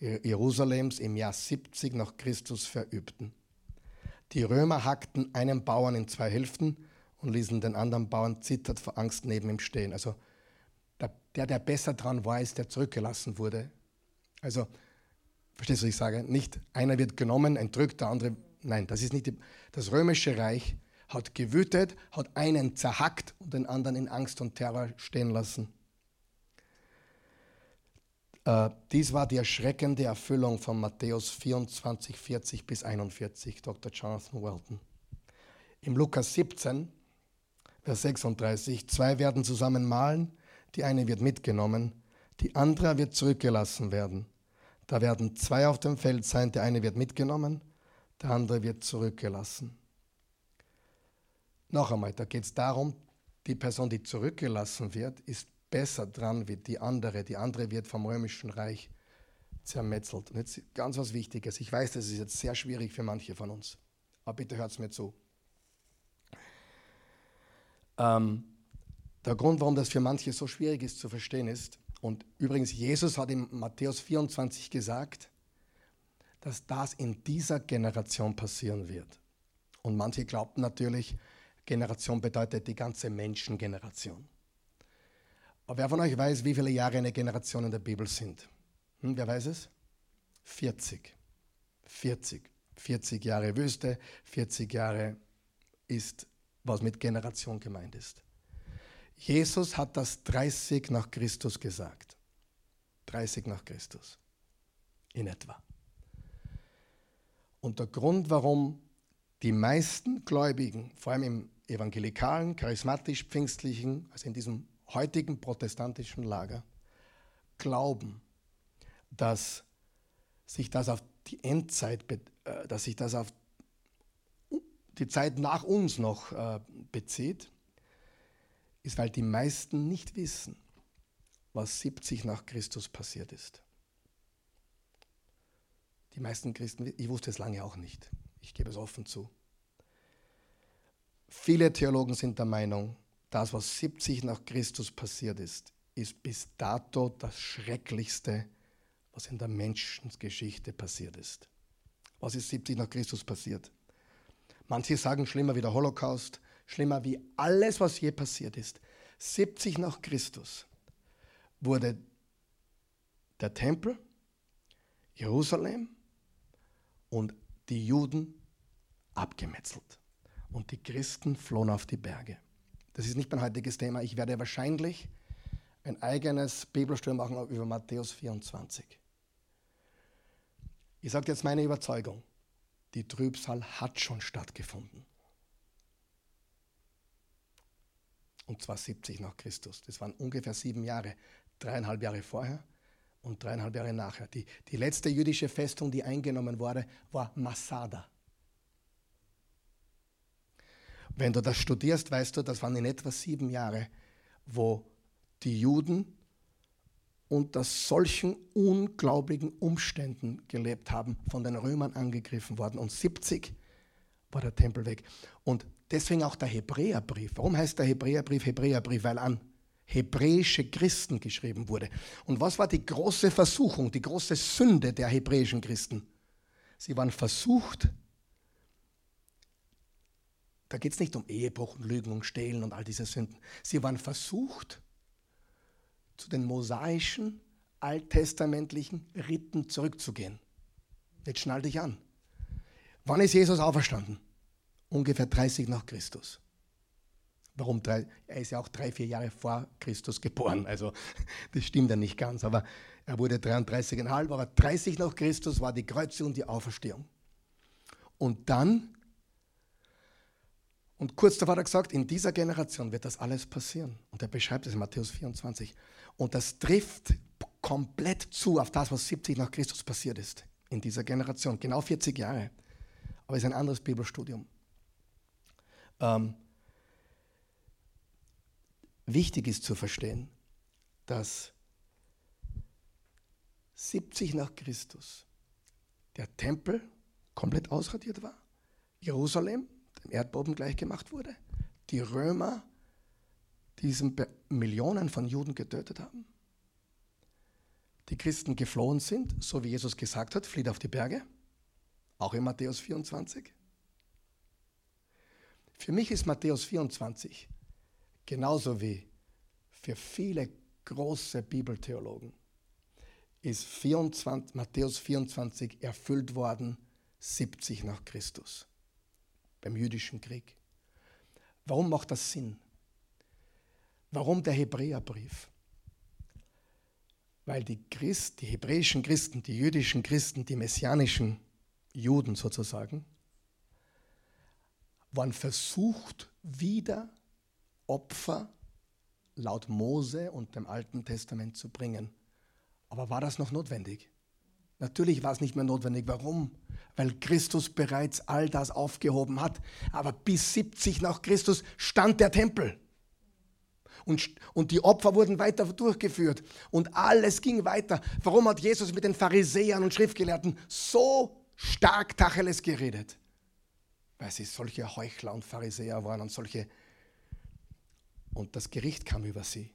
Jerusalems im Jahr 70 nach Christus verübten. Die Römer hackten einen Bauern in zwei Hälften und ließen den anderen Bauern zittert vor Angst neben ihm stehen. Also der, der besser dran war, ist der zurückgelassen wurde. Also, verstehst du, was ich sage? Nicht einer wird genommen, entrückt, der andere. Nein, das ist nicht die, das römische Reich hat gewütet, hat einen zerhackt und den anderen in Angst und Terror stehen lassen. Äh, dies war die erschreckende Erfüllung von Matthäus 24, 40 bis 41, Dr. Jonathan Welton. Im Lukas 17, Vers 36, zwei werden zusammen malen, die eine wird mitgenommen, die andere wird zurückgelassen werden. Da werden zwei auf dem Feld sein, der eine wird mitgenommen, der andere wird zurückgelassen. Noch einmal, da geht es darum, die Person, die zurückgelassen wird, ist besser dran wie die andere. Die andere wird vom römischen Reich zermetzelt. Und jetzt ganz was Wichtiges. Ich weiß, das ist jetzt sehr schwierig für manche von uns. Aber bitte hört es mir zu. Ähm, der Grund, warum das für manche so schwierig ist zu verstehen, ist, und übrigens, Jesus hat in Matthäus 24 gesagt, dass das in dieser Generation passieren wird. Und manche glaubten natürlich, Generation bedeutet die ganze Menschengeneration. Aber wer von euch weiß, wie viele Jahre eine Generation in der Bibel sind? Hm, wer weiß es? 40. 40. 40 Jahre Wüste, 40 Jahre ist, was mit Generation gemeint ist. Jesus hat das 30 nach Christus gesagt. 30 nach Christus. In etwa. Und der Grund, warum die meisten Gläubigen, vor allem im evangelikalen, charismatisch-pfingstlichen, also in diesem heutigen protestantischen Lager, glauben, dass sich das auf die Endzeit, äh, dass sich das auf die Zeit nach uns noch äh, bezieht, ist, weil die meisten nicht wissen, was 70 nach Christus passiert ist. Die meisten Christen, ich wusste es lange auch nicht, ich gebe es offen zu. Viele Theologen sind der Meinung, das, was 70 nach Christus passiert ist, ist bis dato das Schrecklichste, was in der Menschengeschichte passiert ist. Was ist 70 nach Christus passiert? Manche sagen schlimmer wie der Holocaust, schlimmer wie alles, was je passiert ist. 70 nach Christus wurde der Tempel, Jerusalem und die Juden abgemetzelt. Und die Christen flohen auf die Berge. Das ist nicht mein heutiges Thema. Ich werde wahrscheinlich ein eigenes Bibelstudium machen über Matthäus 24. Ich sage jetzt meine Überzeugung. Die Trübsal hat schon stattgefunden. und zwar 70 nach Christus. Das waren ungefähr sieben Jahre, dreieinhalb Jahre vorher und dreieinhalb Jahre nachher. Die, die letzte jüdische Festung, die eingenommen wurde, war Masada. Wenn du das studierst, weißt du, das waren in etwa sieben Jahre, wo die Juden unter solchen unglaublichen Umständen gelebt haben, von den Römern angegriffen worden. Und 70 war der Tempel weg. Und Deswegen auch der Hebräerbrief. Warum heißt der Hebräerbrief Hebräerbrief? Weil an hebräische Christen geschrieben wurde. Und was war die große Versuchung, die große Sünde der hebräischen Christen? Sie waren versucht, da geht es nicht um Ehebruch und Lügen und Stehlen und all diese Sünden. Sie waren versucht, zu den mosaischen, alttestamentlichen Riten zurückzugehen. Jetzt schnall dich an. Wann ist Jesus auferstanden? ungefähr 30 nach Christus. Warum drei? Er ist ja auch drei, vier Jahre vor Christus geboren. Also das stimmt ja nicht ganz. Aber er wurde 33,5, aber 30 nach Christus war die Kreuzigung und die Auferstehung. Und dann, und kurz davor hat er gesagt, in dieser Generation wird das alles passieren. Und er beschreibt es in Matthäus 24. Und das trifft komplett zu auf das, was 70 nach Christus passiert ist. In dieser Generation. Genau 40 Jahre. Aber es ist ein anderes Bibelstudium. Ähm, wichtig ist zu verstehen, dass 70 nach Christus der Tempel komplett ausradiert war, Jerusalem dem Erdboden gleichgemacht wurde, die Römer diesen Millionen von Juden getötet haben, die Christen geflohen sind, so wie Jesus gesagt hat, flieht auf die Berge, auch in Matthäus 24. Für mich ist Matthäus 24 genauso wie für viele große Bibeltheologen ist 24, Matthäus 24 erfüllt worden 70 nach Christus beim jüdischen Krieg. Warum macht das Sinn? Warum der Hebräerbrief? Weil die Christ, die hebräischen Christen, die jüdischen Christen, die messianischen Juden sozusagen, waren versucht, wieder Opfer laut Mose und dem Alten Testament zu bringen. Aber war das noch notwendig? Natürlich war es nicht mehr notwendig. Warum? Weil Christus bereits all das aufgehoben hat. Aber bis 70 nach Christus stand der Tempel. Und, und die Opfer wurden weiter durchgeführt. Und alles ging weiter. Warum hat Jesus mit den Pharisäern und Schriftgelehrten so stark Tacheles geredet? Weil sie solche Heuchler und Pharisäer waren und solche. Und das Gericht kam über sie.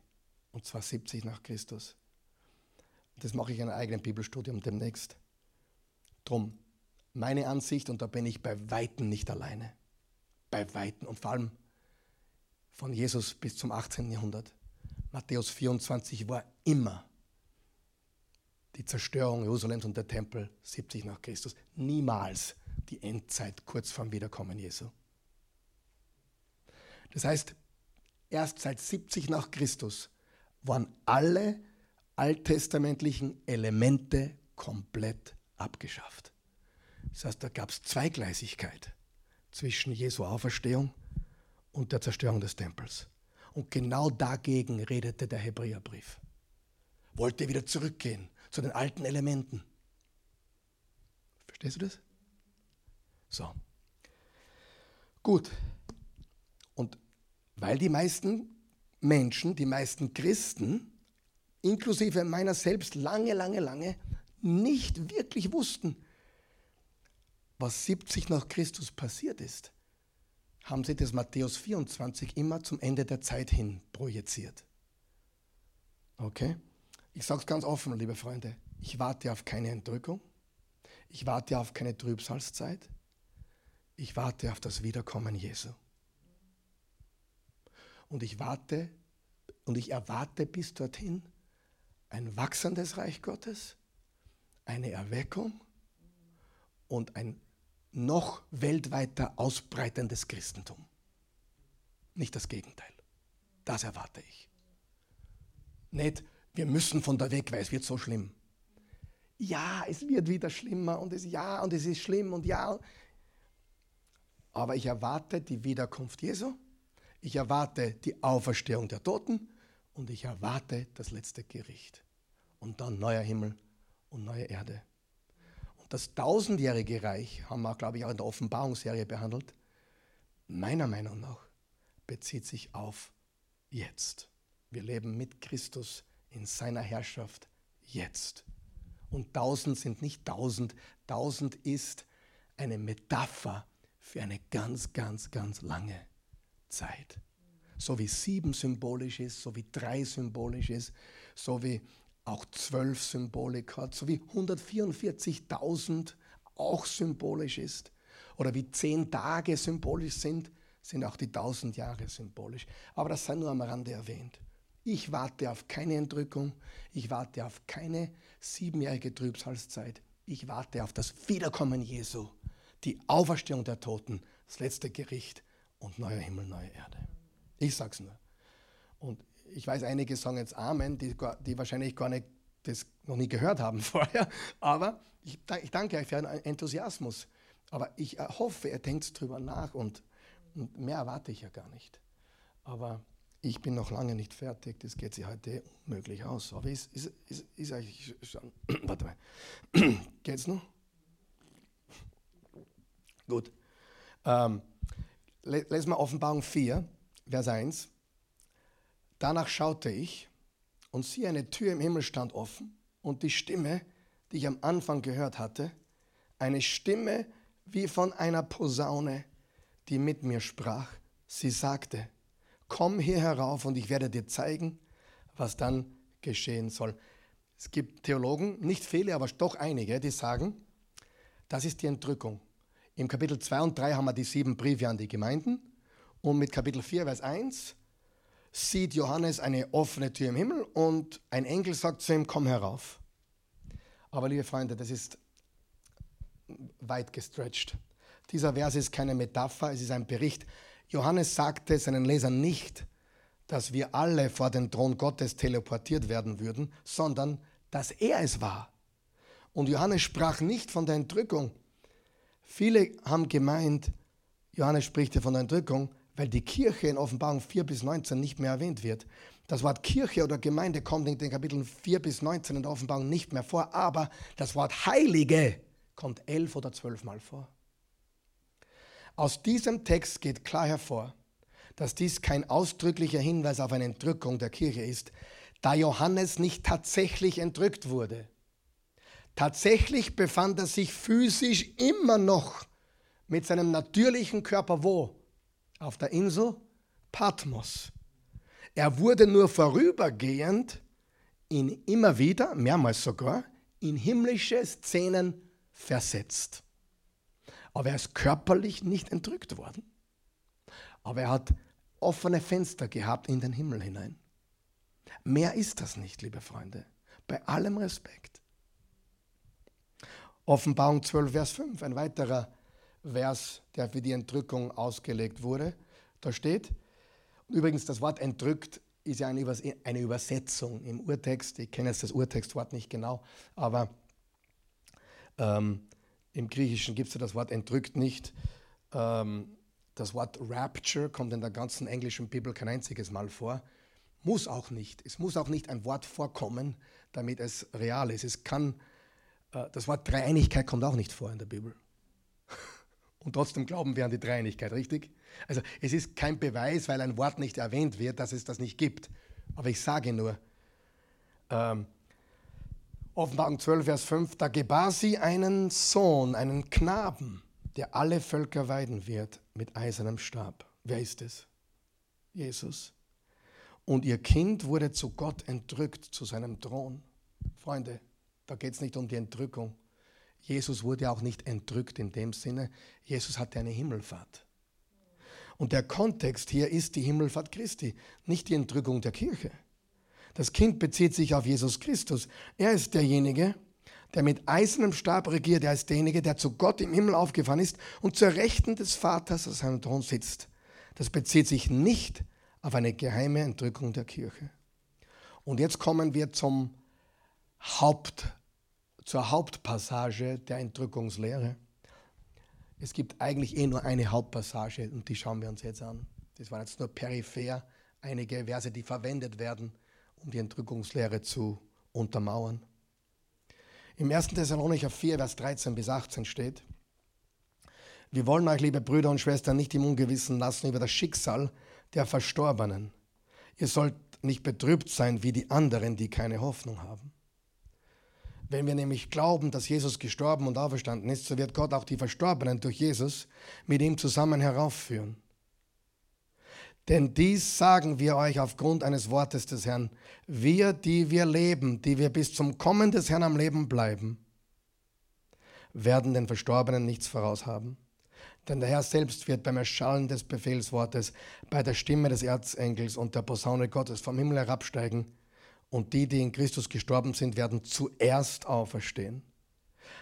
Und zwar 70 nach Christus. Das mache ich in einem eigenen Bibelstudium demnächst. Drum, meine Ansicht, und da bin ich bei Weitem nicht alleine. Bei Weitem. Und vor allem von Jesus bis zum 18. Jahrhundert. Matthäus 24 war immer die Zerstörung Jerusalems und der Tempel 70 nach Christus. Niemals die Endzeit kurz vorm Wiederkommen Jesu. Das heißt, erst seit 70 nach Christus waren alle alttestamentlichen Elemente komplett abgeschafft. Das heißt, da gab es Zweigleisigkeit zwischen Jesu Auferstehung und der Zerstörung des Tempels. Und genau dagegen redete der Hebräerbrief. Wollte wieder zurückgehen zu den alten Elementen. Verstehst du das? So. Gut. Und weil die meisten Menschen, die meisten Christen, inklusive meiner selbst, lange, lange, lange nicht wirklich wussten, was 70 nach Christus passiert ist, haben sie das Matthäus 24 immer zum Ende der Zeit hin projiziert. Okay? Ich sage es ganz offen, liebe Freunde. Ich warte auf keine Entrückung. Ich warte auf keine Trübsalzeit. Ich warte auf das Wiederkommen Jesu. Und ich warte und ich erwarte bis dorthin ein wachsendes Reich Gottes, eine Erweckung und ein noch weltweiter ausbreitendes Christentum. Nicht das Gegenteil. Das erwarte ich. Nicht, wir müssen von da weg, weil es wird so schlimm. Ja, es wird wieder schlimmer und es ja und es ist schlimm und ja. Aber ich erwarte die Wiederkunft Jesu. Ich erwarte die Auferstehung der Toten und ich erwarte das letzte Gericht. Und dann neuer Himmel und neue Erde. Und das tausendjährige Reich haben wir, glaube ich, auch in der Offenbarungsserie behandelt. Meiner Meinung nach bezieht sich auf jetzt. Wir leben mit Christus in seiner Herrschaft jetzt. Und tausend sind nicht tausend. Tausend ist eine Metapher für eine ganz, ganz, ganz lange Zeit so wie sieben symbolisch ist, so wie drei symbolisch ist, so wie auch zwölf Symbolik hat, so wie 144.000 auch symbolisch ist, oder wie zehn Tage symbolisch sind, sind auch die tausend Jahre symbolisch. Aber das sei nur am Rande erwähnt. Ich warte auf keine Entrückung, ich warte auf keine siebenjährige Trübsalzeit, ich warte auf das Wiederkommen Jesu, die Auferstehung der Toten, das letzte Gericht und neuer Himmel, neue Erde. Ich sag's nur. Und ich weiß, einige sagen jetzt Amen, die, die wahrscheinlich gar nicht das noch nie gehört haben vorher. Aber ich, ich danke euch für euren Enthusiasmus. Aber ich hoffe, ihr denkt drüber nach und, und, mehr erwarte ich ja gar nicht. Aber ich bin noch lange nicht fertig. Das geht sich heute unmöglich aus. Aber ist, ist, ist, ist eigentlich schon. Warte mal. Geht's noch? Gut. Ähm, lesen wir Offenbarung 4. Vers 1. Danach schaute ich und siehe, eine Tür im Himmel stand offen und die Stimme, die ich am Anfang gehört hatte, eine Stimme wie von einer Posaune, die mit mir sprach. Sie sagte, komm hier herauf und ich werde dir zeigen, was dann geschehen soll. Es gibt Theologen, nicht viele, aber doch einige, die sagen, das ist die Entrückung. Im Kapitel 2 und 3 haben wir die sieben Briefe an die Gemeinden und mit Kapitel 4, Vers 1 sieht Johannes eine offene Tür im Himmel und ein Engel sagt zu ihm, komm herauf. Aber liebe Freunde, das ist weit gestretched. Dieser Vers ist keine Metapher, es ist ein Bericht. Johannes sagte seinen Lesern nicht, dass wir alle vor den Thron Gottes teleportiert werden würden, sondern dass er es war. Und Johannes sprach nicht von der Entrückung. Viele haben gemeint, Johannes spricht ja von der Entrückung, weil die Kirche in Offenbarung 4 bis 19 nicht mehr erwähnt wird. Das Wort Kirche oder Gemeinde kommt in den Kapiteln 4 bis 19 in der Offenbarung nicht mehr vor, aber das Wort Heilige kommt elf oder zwölf Mal vor. Aus diesem Text geht klar hervor, dass dies kein ausdrücklicher Hinweis auf eine Entrückung der Kirche ist, da Johannes nicht tatsächlich entrückt wurde. Tatsächlich befand er sich physisch immer noch mit seinem natürlichen Körper wo? Auf der Insel Patmos. Er wurde nur vorübergehend in immer wieder, mehrmals sogar, in himmlische Szenen versetzt. Aber er ist körperlich nicht entrückt worden. Aber er hat offene Fenster gehabt in den Himmel hinein. Mehr ist das nicht, liebe Freunde. Bei allem Respekt. Offenbarung 12, Vers 5, ein weiterer Vers, der für die Entrückung ausgelegt wurde. Da steht, übrigens das Wort entrückt ist ja eine Übersetzung im Urtext. Ich kenne jetzt das Urtextwort nicht genau, aber ähm, im Griechischen gibt es ja das Wort entrückt nicht. Ähm, das Wort Rapture kommt in der ganzen englischen Bibel kein einziges Mal vor. Muss auch nicht. Es muss auch nicht ein Wort vorkommen, damit es real ist. Es kann, äh, das Wort Dreieinigkeit kommt auch nicht vor in der Bibel. Und trotzdem glauben wir an die Dreieinigkeit, richtig? Also es ist kein Beweis, weil ein Wort nicht erwähnt wird, dass es das nicht gibt. Aber ich sage nur, ähm, Offenbarung 12, Vers 5, da gebar sie einen Sohn, einen Knaben der alle Völker weiden wird mit eisernem Stab. Wer ist es? Jesus. Und ihr Kind wurde zu Gott entrückt, zu seinem Thron. Freunde, da geht es nicht um die Entrückung. Jesus wurde auch nicht entrückt in dem Sinne. Jesus hatte eine Himmelfahrt. Und der Kontext hier ist die Himmelfahrt Christi, nicht die Entrückung der Kirche. Das Kind bezieht sich auf Jesus Christus. Er ist derjenige, der mit eisernem Stab regiert. Er ist derjenige, der zu Gott im Himmel aufgefahren ist und zur Rechten des Vaters auf seinem Thron sitzt. Das bezieht sich nicht auf eine geheime Entrückung der Kirche. Und jetzt kommen wir zum Haupt, zur Hauptpassage der Entrückungslehre. Es gibt eigentlich eh nur eine Hauptpassage und die schauen wir uns jetzt an. Das waren jetzt nur peripher einige Verse, die verwendet werden, um die Entrückungslehre zu untermauern. Im 1. Thessalonicher 4, Vers 13 bis 18 steht, wir wollen euch, liebe Brüder und Schwestern, nicht im Ungewissen lassen über das Schicksal der Verstorbenen. Ihr sollt nicht betrübt sein wie die anderen, die keine Hoffnung haben. Wenn wir nämlich glauben, dass Jesus gestorben und auferstanden ist, so wird Gott auch die Verstorbenen durch Jesus mit ihm zusammen heraufführen. Denn dies sagen wir euch aufgrund eines Wortes des Herrn. Wir, die wir leben, die wir bis zum Kommen des Herrn am Leben bleiben, werden den Verstorbenen nichts voraus haben. Denn der Herr selbst wird beim Erschallen des Befehlswortes, bei der Stimme des Erzengels und der Posaune Gottes vom Himmel herabsteigen, und die, die in Christus gestorben sind, werden zuerst auferstehen.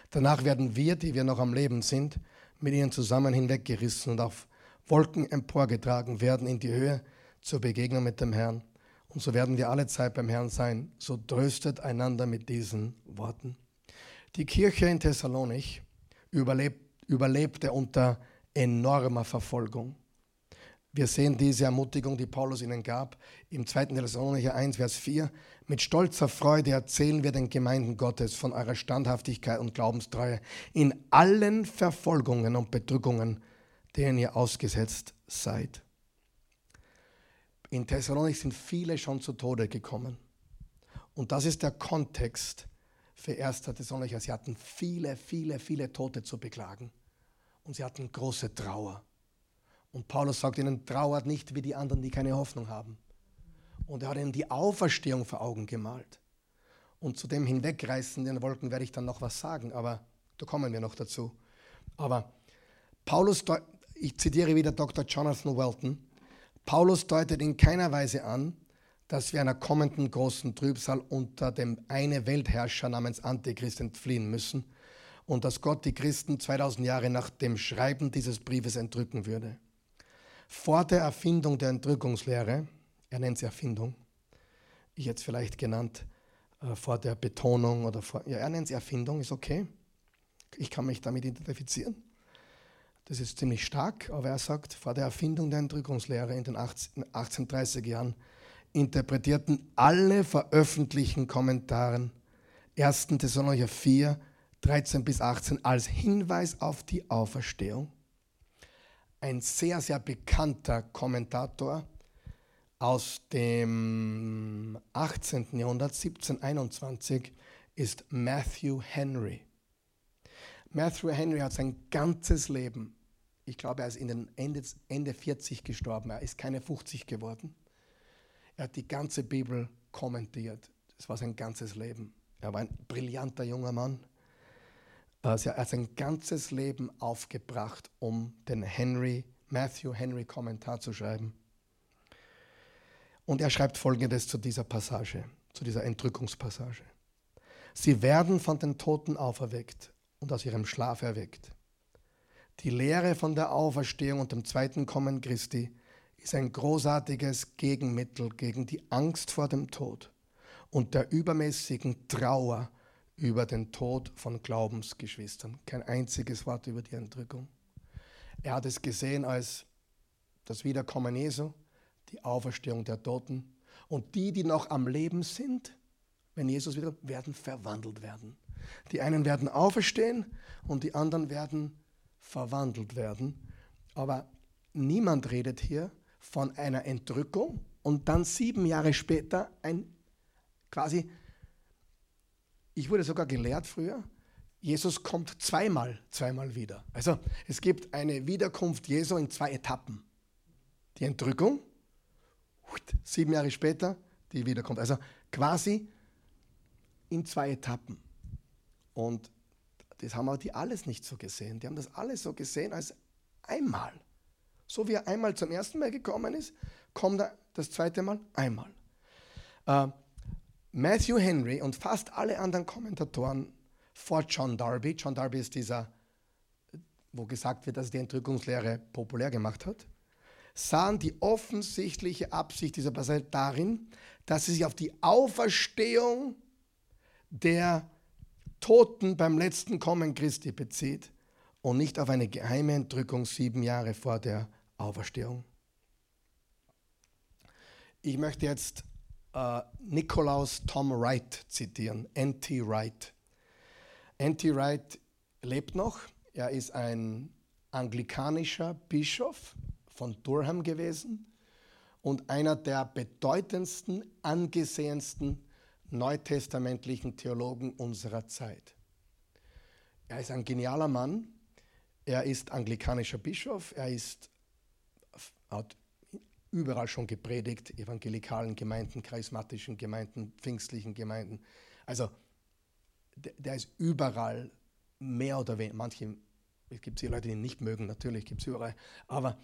Danach werden wir, die wir noch am Leben sind, mit ihnen zusammen hinweggerissen und auf Wolken emporgetragen werden in die Höhe zur Begegnung mit dem Herrn. Und so werden wir alle Zeit beim Herrn sein. So tröstet einander mit diesen Worten. Die Kirche in Thessalonich überlebt, überlebte unter enormer Verfolgung. Wir sehen diese Ermutigung, die Paulus ihnen gab, im 2. Thessalonicher 1, Vers 4. Mit stolzer Freude erzählen wir den Gemeinden Gottes von eurer Standhaftigkeit und Glaubenstreue in allen Verfolgungen und Bedrückungen, denen ihr ausgesetzt seid. in Thessalonik sind viele schon zu Tode gekommen. Und das ist der Kontext für 1. Thessalonicher. Sie hatten viele, viele, viele Tote zu beklagen. Und sie hatten große Trauer. Und Paulus sagt ihnen, trauert nicht wie die anderen, die keine Hoffnung haben. Und er hat ihnen die Auferstehung vor Augen gemalt. Und zu dem hinwegreißenden Wolken werde ich dann noch was sagen, aber da kommen wir noch dazu. Aber Paulus, ich zitiere wieder Dr. Jonathan Welton, Paulus deutet in keiner Weise an, dass wir einer kommenden großen Trübsal unter dem eine Weltherrscher namens Antichrist entfliehen müssen und dass Gott die Christen 2000 Jahre nach dem Schreiben dieses Briefes entrücken würde. Vor der Erfindung der Entrückungslehre, er nennt sie Erfindung, ich jetzt vielleicht genannt, äh, vor der Betonung oder vor, ja, er nennt sie Erfindung, ist okay. Ich kann mich damit identifizieren. Das ist ziemlich stark, aber er sagt, vor der Erfindung der Entrückungslehre in den 18, 1830er Jahren interpretierten alle veröffentlichten Kommentaren 1. Thessalonicher 4, 13 bis 18 als Hinweis auf die Auferstehung. Ein sehr, sehr bekannter Kommentator aus dem 18. Jahrhundert, 1721, ist Matthew Henry. Matthew Henry hat sein ganzes Leben, ich glaube, er ist in den Ende, Ende 40 gestorben, er ist keine 50 geworden er hat die ganze Bibel kommentiert. Das war sein ganzes Leben. Er war ein brillanter junger Mann. Er hat sein ganzes Leben aufgebracht, um den Henry, Matthew Henry Kommentar zu schreiben. Und er schreibt folgendes zu dieser Passage, zu dieser Entrückungspassage. Sie werden von den Toten auferweckt und aus ihrem Schlaf erweckt. Die Lehre von der Auferstehung und dem zweiten Kommen Christi ist ein großartiges Gegenmittel gegen die Angst vor dem Tod und der übermäßigen Trauer über den Tod von Glaubensgeschwistern. Kein einziges Wort über die Entrückung. Er hat es gesehen als das Wiederkommen Jesu, die Auferstehung der Toten. Und die, die noch am Leben sind, wenn Jesus wieder, werden verwandelt werden. Die einen werden auferstehen und die anderen werden verwandelt werden. Aber niemand redet hier von einer Entrückung und dann sieben Jahre später ein quasi, ich wurde sogar gelehrt früher, Jesus kommt zweimal, zweimal wieder. Also es gibt eine Wiederkunft Jesu in zwei Etappen. Die Entrückung, sieben Jahre später die Wiederkunft. Also quasi in zwei Etappen. Und das haben auch die alles nicht so gesehen. Die haben das alles so gesehen als einmal. So wie er einmal zum ersten Mal gekommen ist, kommt er das zweite Mal einmal. Matthew Henry und fast alle anderen Kommentatoren vor John Darby, John Darby ist dieser, wo gesagt wird, dass er die Entrückungslehre populär gemacht hat, sahen die offensichtliche Absicht dieser Passage darin, dass sie sich auf die Auferstehung der Toten beim letzten Kommen Christi bezieht und nicht auf eine geheime Entrückung sieben Jahre vor der Auferstehung. Ich möchte jetzt äh, Nikolaus Tom Wright zitieren, N.T. Wright. N.T. Wright lebt noch. Er ist ein anglikanischer Bischof von Durham gewesen und einer der bedeutendsten, angesehensten neutestamentlichen Theologen unserer Zeit. Er ist ein genialer Mann. Er ist anglikanischer Bischof. Er ist überall schon gepredigt, evangelikalen Gemeinden, charismatischen Gemeinden, pfingstlichen Gemeinden. Also der, der ist überall mehr oder weniger, manche, es gibt hier Leute, die ihn nicht mögen, natürlich gibt es überall, aber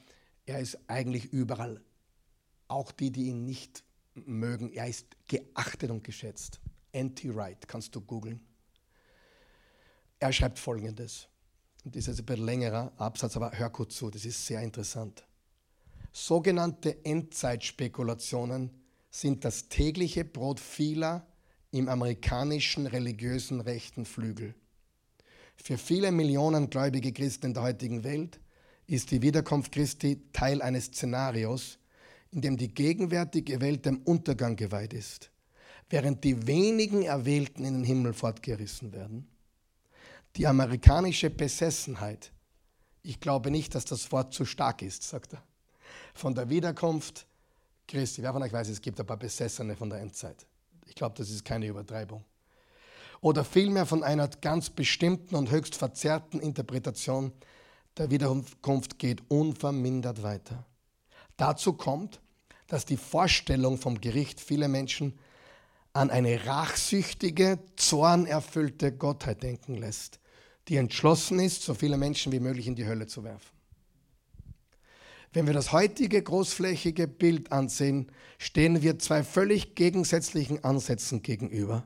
er ist eigentlich überall, auch die, die ihn nicht mögen, er ist geachtet und geschätzt. Anti-Right, kannst du googeln. Er schreibt folgendes, das ist ein bisschen längerer Absatz, aber hör kurz zu, das ist sehr interessant. Sogenannte Endzeitspekulationen sind das tägliche Brot vieler im amerikanischen religiösen rechten Flügel. Für viele Millionen gläubige Christen in der heutigen Welt ist die Wiederkunft Christi Teil eines Szenarios, in dem die gegenwärtige Welt dem Untergang geweiht ist, während die wenigen Erwählten in den Himmel fortgerissen werden. Die amerikanische Besessenheit, ich glaube nicht, dass das Wort zu stark ist, sagt er von der Wiederkunft Christi. Wer von euch weiß, es gibt ein paar Besessene von der Endzeit. Ich glaube, das ist keine Übertreibung. Oder vielmehr von einer ganz bestimmten und höchst verzerrten Interpretation der Wiederkunft geht unvermindert weiter. Dazu kommt, dass die Vorstellung vom Gericht viele Menschen an eine rachsüchtige, zornerfüllte Gottheit denken lässt, die entschlossen ist, so viele Menschen wie möglich in die Hölle zu werfen. Wenn wir das heutige großflächige Bild ansehen, stehen wir zwei völlig gegensätzlichen Ansätzen gegenüber.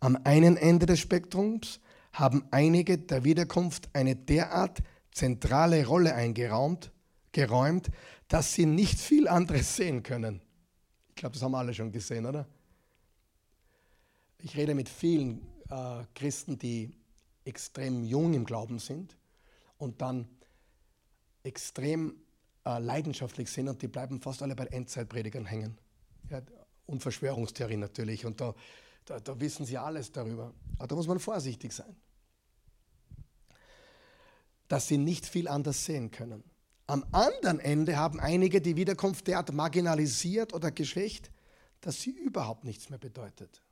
Am einen Ende des Spektrums haben einige der Wiederkunft eine derart zentrale Rolle eingeräumt, geräumt, dass sie nicht viel anderes sehen können. Ich glaube, das haben alle schon gesehen, oder? Ich rede mit vielen äh, Christen, die extrem jung im Glauben sind und dann extrem äh, leidenschaftlich sind und die bleiben fast alle bei Endzeitpredigern hängen. Ja, und Verschwörungstheorien natürlich. Und da, da, da wissen sie alles darüber. Aber da muss man vorsichtig sein. Dass sie nicht viel anders sehen können. Am anderen Ende haben einige die Wiederkunft derart marginalisiert oder geschwächt, dass sie überhaupt nichts mehr bedeutet.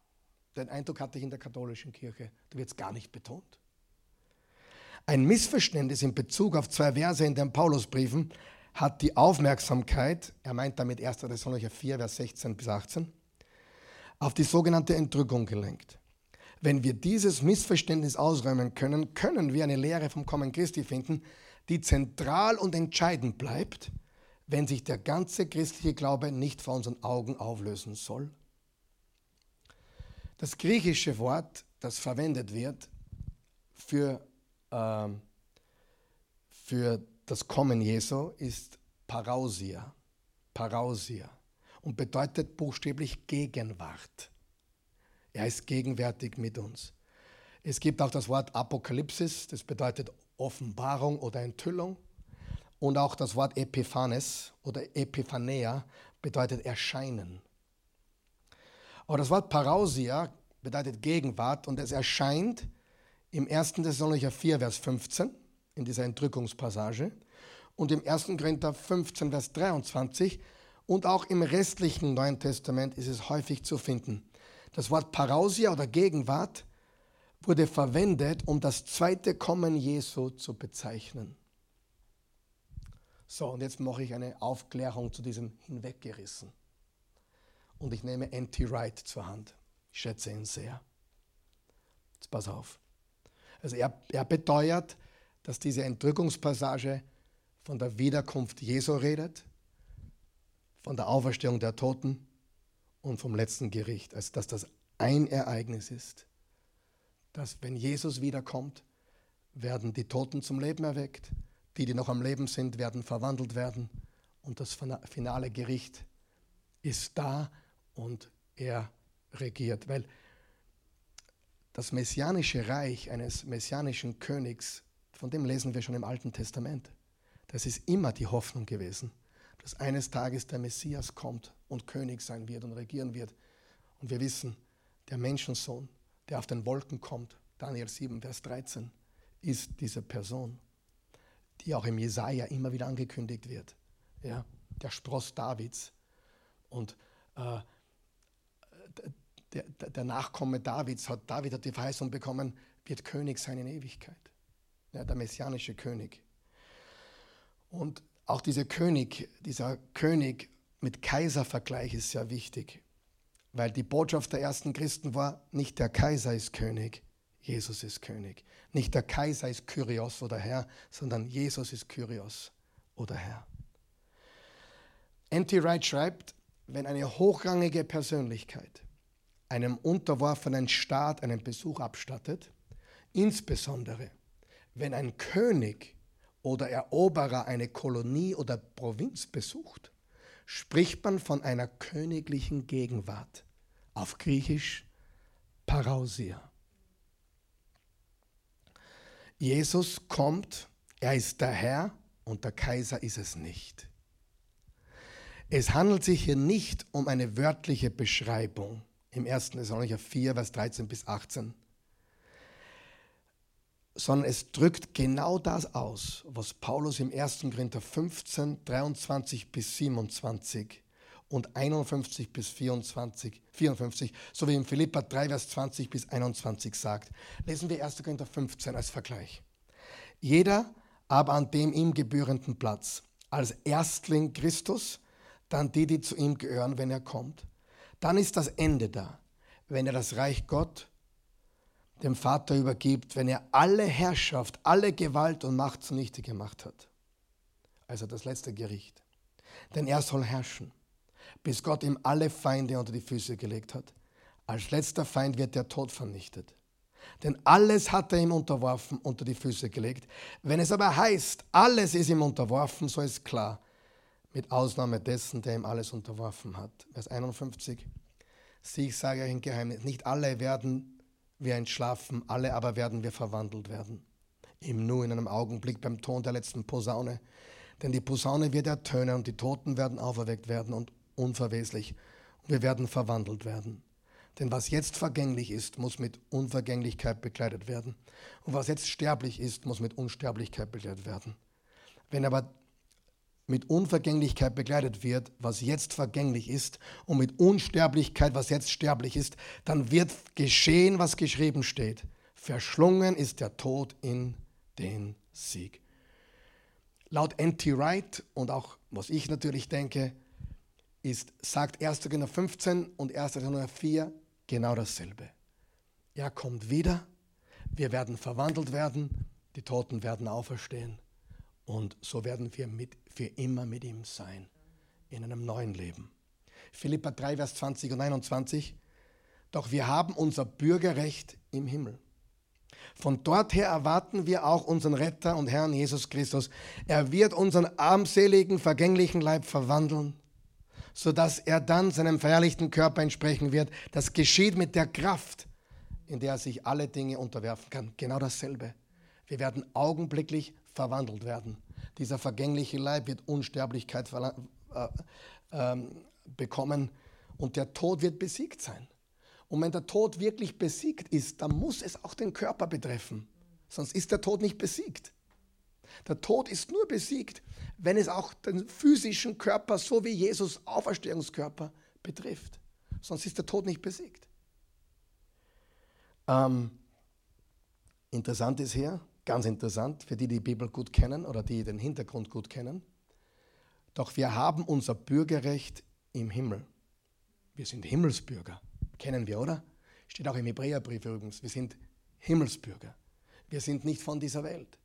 Den Eindruck hatte ich in der katholischen Kirche, da wird es gar nicht betont. Ein Missverständnis in Bezug auf zwei Verse in den Paulusbriefen hat die Aufmerksamkeit, er meint damit 1. Thessalonicher 4, Vers 16 bis 18, auf die sogenannte Entrückung gelenkt. Wenn wir dieses Missverständnis ausräumen können, können wir eine Lehre vom Kommen Christi finden, die zentral und entscheidend bleibt, wenn sich der ganze christliche Glaube nicht vor unseren Augen auflösen soll. Das griechische Wort, das verwendet wird für, äh, für das Kommen Jesu ist Parausia. Parausia. Und bedeutet buchstäblich Gegenwart. Er ist gegenwärtig mit uns. Es gibt auch das Wort Apokalypsis, das bedeutet Offenbarung oder Enthüllung. Und auch das Wort Epiphanes oder Epiphanea bedeutet Erscheinen. Aber das Wort Parausia bedeutet Gegenwart und es erscheint im 1. Thessalonicher 4, Vers 15 in dieser Entrückungspassage und im 1. Korinther 15, Vers 23 und auch im restlichen Neuen Testament ist es häufig zu finden. Das Wort Parausia oder Gegenwart wurde verwendet, um das zweite Kommen Jesu zu bezeichnen. So, und jetzt mache ich eine Aufklärung zu diesem Hinweggerissen. Und ich nehme N.T. Wright zur Hand. Ich schätze ihn sehr. Jetzt pass auf. Also er, er beteuert, dass diese Entrückungspassage von der Wiederkunft Jesu redet, von der Auferstehung der Toten und vom letzten Gericht. Also dass das ein Ereignis ist, dass wenn Jesus wiederkommt, werden die Toten zum Leben erweckt, die, die noch am Leben sind, werden verwandelt werden und das finale Gericht ist da und er regiert. Weil das messianische Reich eines messianischen Königs von dem lesen wir schon im Alten Testament. Das ist immer die Hoffnung gewesen, dass eines Tages der Messias kommt und König sein wird und regieren wird. Und wir wissen, der Menschensohn, der auf den Wolken kommt, Daniel 7, Vers 13, ist diese Person, die auch im Jesaja immer wieder angekündigt wird. Ja, der Spross Davids. Und äh, der, der, Nachkomme Davids hat, David hat die Verheißung bekommen, wird König sein in Ewigkeit ja, der messianische König. Und auch dieser König, dieser König mit Kaiservergleich ist sehr wichtig, weil die Botschaft der ersten Christen war, nicht der Kaiser ist König, Jesus ist König. Nicht der Kaiser ist Kyrios oder Herr, sondern Jesus ist Kyrios oder Herr. N.T. Wright schreibt, wenn eine hochrangige Persönlichkeit einem unterworfenen Staat einen Besuch abstattet, insbesondere wenn ein König oder Eroberer eine Kolonie oder Provinz besucht, spricht man von einer königlichen Gegenwart. Auf Griechisch Parausia. Jesus kommt, er ist der Herr und der Kaiser ist es nicht. Es handelt sich hier nicht um eine wörtliche Beschreibung im 1. Thessalonicher 4, Vers 13 bis 18, sondern es drückt genau das aus, was Paulus im 1. Korinther 15, 23 bis 27 und 51 bis 24, 54, so wie in Philippa 3, Vers 20 bis 21 sagt. Lesen wir 1. Korinther 15 als Vergleich. Jeder aber an dem ihm gebührenden Platz, als Erstling Christus, dann die, die zu ihm gehören, wenn er kommt. Dann ist das Ende da, wenn er das Reich Gott dem Vater übergibt, wenn er alle Herrschaft, alle Gewalt und Macht zunichte gemacht hat. Also das letzte Gericht. Denn er soll herrschen, bis Gott ihm alle Feinde unter die Füße gelegt hat. Als letzter Feind wird der Tod vernichtet. Denn alles hat er ihm unterworfen, unter die Füße gelegt. Wenn es aber heißt, alles ist ihm unterworfen, so ist klar, mit Ausnahme dessen, der ihm alles unterworfen hat. Vers 51. Sieh, ich sage euch ein Geheimnis, nicht alle werden wir entschlafen, alle aber werden wir verwandelt werden. Im Nu, in einem Augenblick beim Ton der letzten Posaune. Denn die Posaune wird ertönen und die Toten werden auferweckt werden und unverweslich. Und wir werden verwandelt werden. Denn was jetzt vergänglich ist, muss mit Unvergänglichkeit bekleidet werden. Und was jetzt sterblich ist, muss mit Unsterblichkeit bekleidet werden. Wenn aber mit Unvergänglichkeit bekleidet wird, was jetzt vergänglich ist, und mit Unsterblichkeit, was jetzt sterblich ist, dann wird geschehen, was geschrieben steht. Verschlungen ist der Tod in den Sieg. Laut N.T. Wright und auch was ich natürlich denke, ist, sagt 1. Korinther 15 und 1. Korinther 4 genau dasselbe. Er kommt wieder, wir werden verwandelt werden, die Toten werden auferstehen und so werden wir mit, für immer mit ihm sein, in einem neuen Leben. Philippa 3, Vers 20 und 21. Doch wir haben unser Bürgerrecht im Himmel. Von dort her erwarten wir auch unseren Retter und Herrn Jesus Christus. Er wird unseren armseligen, vergänglichen Leib verwandeln, sodass er dann seinem verherrlichten Körper entsprechen wird. Das geschieht mit der Kraft, in der er sich alle Dinge unterwerfen kann. Genau dasselbe. Wir werden augenblicklich verwandelt werden. Dieser vergängliche Leib wird Unsterblichkeit äh, äh, bekommen und der Tod wird besiegt sein. Und wenn der Tod wirklich besiegt ist, dann muss es auch den Körper betreffen. Sonst ist der Tod nicht besiegt. Der Tod ist nur besiegt, wenn es auch den physischen Körper, so wie Jesus Auferstehungskörper, betrifft. Sonst ist der Tod nicht besiegt. Ähm, interessant ist hier, Ganz interessant für die, die die Bibel gut kennen oder die den Hintergrund gut kennen. Doch wir haben unser Bürgerrecht im Himmel. Wir sind Himmelsbürger. Kennen wir, oder? Steht auch im Hebräerbrief übrigens. Wir sind Himmelsbürger. Wir sind nicht von dieser Welt.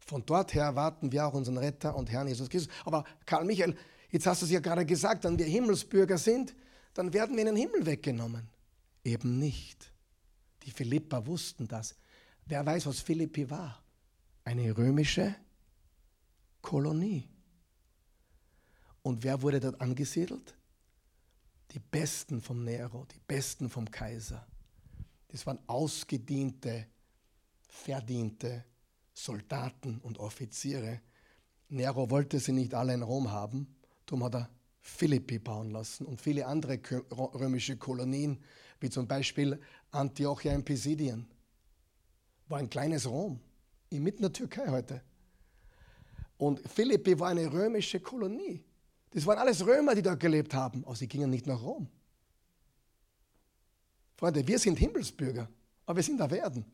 Von dort her erwarten wir auch unseren Retter und Herrn Jesus Christus. Aber Karl Michael, jetzt hast du es ja gerade gesagt, wenn wir Himmelsbürger sind, dann werden wir in den Himmel weggenommen. Eben nicht. Die Philippa wussten das. Wer weiß, was Philippi war? Eine römische Kolonie. Und wer wurde dort angesiedelt? Die Besten vom Nero, die Besten vom Kaiser. Das waren ausgediente, verdiente Soldaten und Offiziere. Nero wollte sie nicht alle in Rom haben, darum hat er Philippi bauen lassen und viele andere römische Kolonien, wie zum Beispiel Antiochia in Pisidien war ein kleines Rom, inmitten der Türkei heute. Und Philippi war eine römische Kolonie. Das waren alles Römer, die dort gelebt haben, aber sie gingen nicht nach Rom. Freunde, wir sind Himmelsbürger, aber wir sind auf Erden.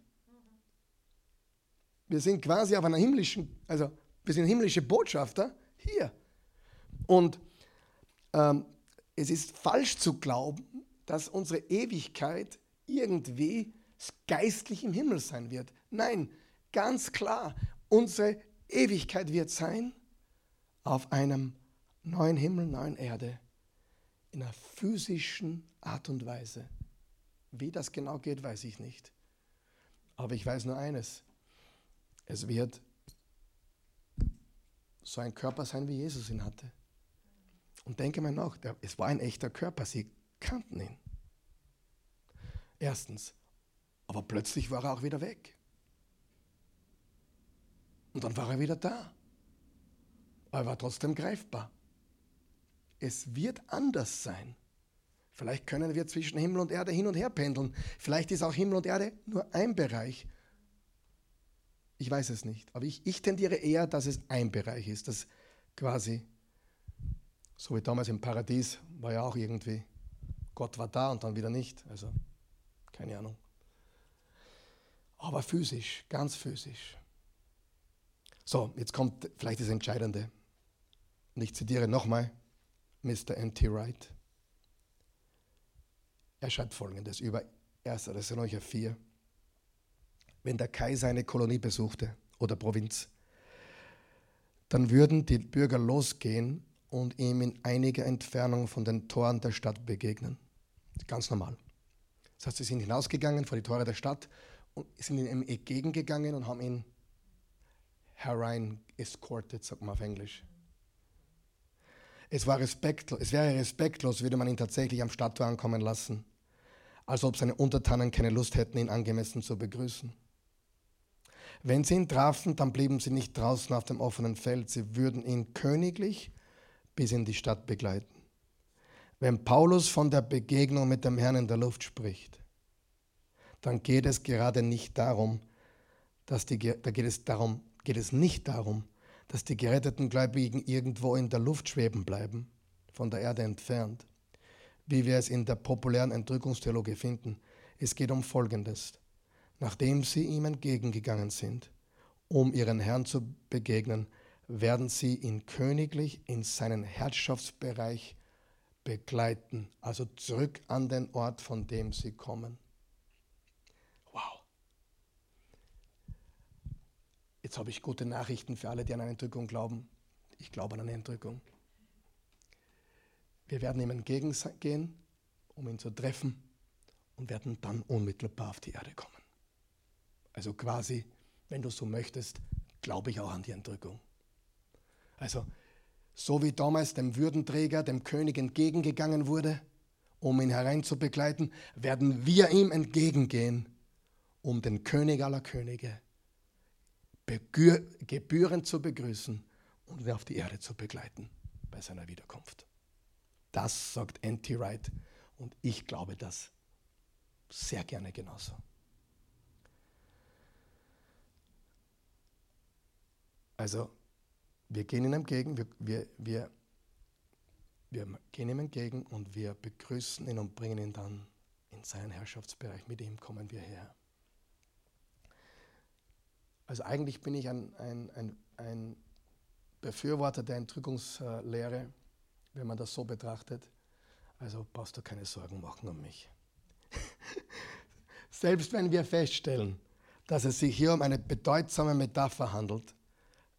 Wir sind quasi auf einer himmlischen, also wir sind himmlische Botschafter hier. Und ähm, es ist falsch zu glauben, dass unsere Ewigkeit irgendwie geistlich im Himmel sein wird. Nein, ganz klar, unsere Ewigkeit wird sein auf einem neuen Himmel, neuen Erde, in einer physischen Art und Weise. Wie das genau geht, weiß ich nicht. Aber ich weiß nur eines. Es wird so ein Körper sein, wie Jesus ihn hatte. Und denke mal nach, es war ein echter Körper, sie kannten ihn. Erstens. Aber plötzlich war er auch wieder weg. Und dann war er wieder da. Aber er war trotzdem greifbar. Es wird anders sein. Vielleicht können wir zwischen Himmel und Erde hin und her pendeln. Vielleicht ist auch Himmel und Erde nur ein Bereich. Ich weiß es nicht. Aber ich, ich tendiere eher, dass es ein Bereich ist, das quasi So wie damals im Paradies war ja auch irgendwie, Gott war da und dann wieder nicht. Also keine Ahnung. Aber physisch, ganz physisch. So, jetzt kommt vielleicht das Entscheidende. Und ich zitiere nochmal Mr. N.T. Wright. Er schreibt folgendes über 1. Thessalonicher 4. Wenn der Kaiser eine Kolonie besuchte oder Provinz, dann würden die Bürger losgehen und ihm in einiger Entfernung von den Toren der Stadt begegnen. Ganz normal. Das heißt, sie sind hinausgegangen vor die Tore der Stadt sind ihm entgegengegangen und haben ihn herein escorted, sagt man auf Englisch. Es, war respektlos, es wäre respektlos, würde man ihn tatsächlich am Stadttor ankommen lassen, als ob seine Untertanen keine Lust hätten, ihn angemessen zu begrüßen. Wenn sie ihn trafen, dann blieben sie nicht draußen auf dem offenen Feld, sie würden ihn königlich bis in die Stadt begleiten. Wenn Paulus von der Begegnung mit dem Herrn in der Luft spricht, dann geht es gerade nicht darum, dass die, da geht es, darum, geht es nicht darum, dass die geretteten Gläubigen irgendwo in der Luft schweben bleiben, von der Erde entfernt, wie wir es in der populären Entrückungstheologie finden. Es geht um Folgendes. Nachdem sie ihm entgegengegangen sind, um ihren Herrn zu begegnen, werden sie ihn königlich in seinen Herrschaftsbereich begleiten, also zurück an den Ort, von dem sie kommen. Jetzt habe ich gute Nachrichten für alle, die an eine Entrückung glauben. Ich glaube an eine Entrückung. Wir werden ihm entgegengehen, um ihn zu treffen und werden dann unmittelbar auf die Erde kommen. Also quasi, wenn du so möchtest, glaube ich auch an die Entrückung. Also, so wie damals dem Würdenträger, dem König entgegengegangen wurde, um ihn hereinzubegleiten, werden wir ihm entgegengehen, um den König aller Könige gebührend zu begrüßen und ihn auf die Erde zu begleiten bei seiner Wiederkunft. Das sagt N.T. Wright und ich glaube das sehr gerne genauso. Also wir gehen ihm entgegen, wir, wir, wir, wir gehen ihm entgegen und wir begrüßen ihn und bringen ihn dann in seinen Herrschaftsbereich. Mit ihm kommen wir her. Also eigentlich bin ich ein, ein, ein, ein Befürworter der Entrückungslehre, wenn man das so betrachtet. Also brauchst du keine Sorgen machen um mich. Selbst wenn wir feststellen, dass es sich hier um eine bedeutsame Metapher handelt,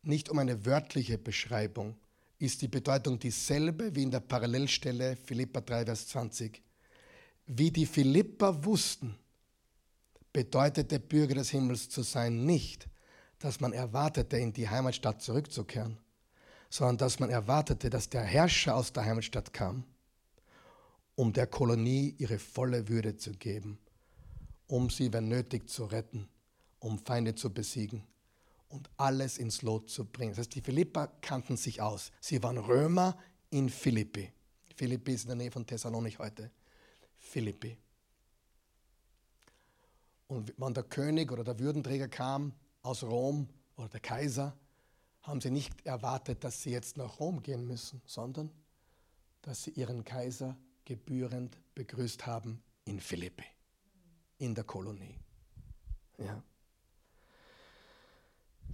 nicht um eine wörtliche Beschreibung, ist die Bedeutung dieselbe wie in der Parallelstelle Philippa 3, Vers 20. Wie die Philippa wussten, bedeutete Bürger des Himmels zu sein nicht, dass man erwartete, in die Heimatstadt zurückzukehren, sondern dass man erwartete, dass der Herrscher aus der Heimatstadt kam, um der Kolonie ihre volle Würde zu geben, um sie, wenn nötig, zu retten, um Feinde zu besiegen und alles ins Lot zu bringen. Das heißt, die Philippa kannten sich aus. Sie waren Römer in Philippi. Philippi ist in der Nähe von Thessalonik heute. Philippi. Und wenn der König oder der Würdenträger kam aus Rom oder der Kaiser, haben sie nicht erwartet, dass sie jetzt nach Rom gehen müssen, sondern dass sie ihren Kaiser gebührend begrüßt haben in Philippi, in der Kolonie. Ja.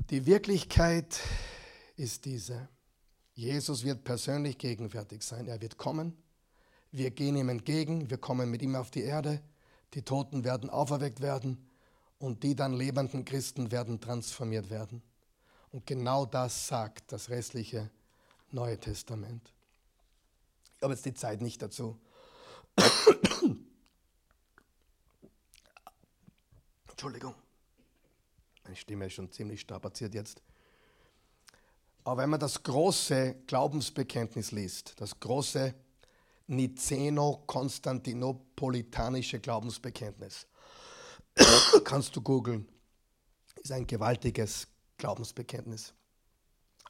Die Wirklichkeit ist diese. Jesus wird persönlich gegenwärtig sein. Er wird kommen. Wir gehen ihm entgegen. Wir kommen mit ihm auf die Erde. Die Toten werden auferweckt werden. Und die dann lebenden Christen werden transformiert werden. Und genau das sagt das restliche Neue Testament. Ich habe jetzt die Zeit nicht dazu. Entschuldigung. Meine Stimme ist schon ziemlich strapaziert jetzt. Aber wenn man das große Glaubensbekenntnis liest, das große Niceno-Konstantinopolitanische Glaubensbekenntnis, kannst du googeln, ist ein gewaltiges Glaubensbekenntnis.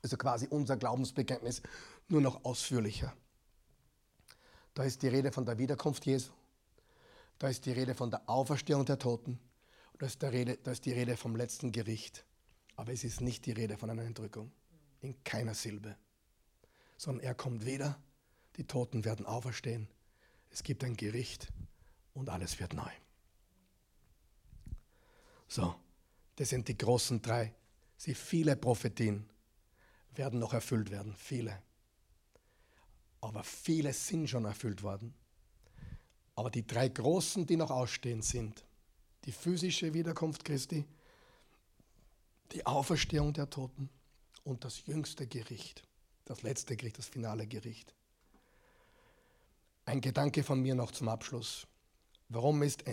Also quasi unser Glaubensbekenntnis, nur noch ausführlicher. Da ist die Rede von der Wiederkunft Jesu. Da ist die Rede von der Auferstehung der Toten. Da ist, Rede, da ist die Rede vom letzten Gericht. Aber es ist nicht die Rede von einer Entrückung. In keiner Silbe. Sondern er kommt wieder die Toten werden auferstehen, es gibt ein Gericht und alles wird neu. So, das sind die großen drei. Sie viele Prophetien werden noch erfüllt werden, viele. Aber viele sind schon erfüllt worden. Aber die drei großen, die noch ausstehen, sind die physische Wiederkunft Christi, die Auferstehung der Toten und das jüngste Gericht, das letzte Gericht, das finale Gericht. Ein Gedanke von mir noch zum Abschluss. Warum ist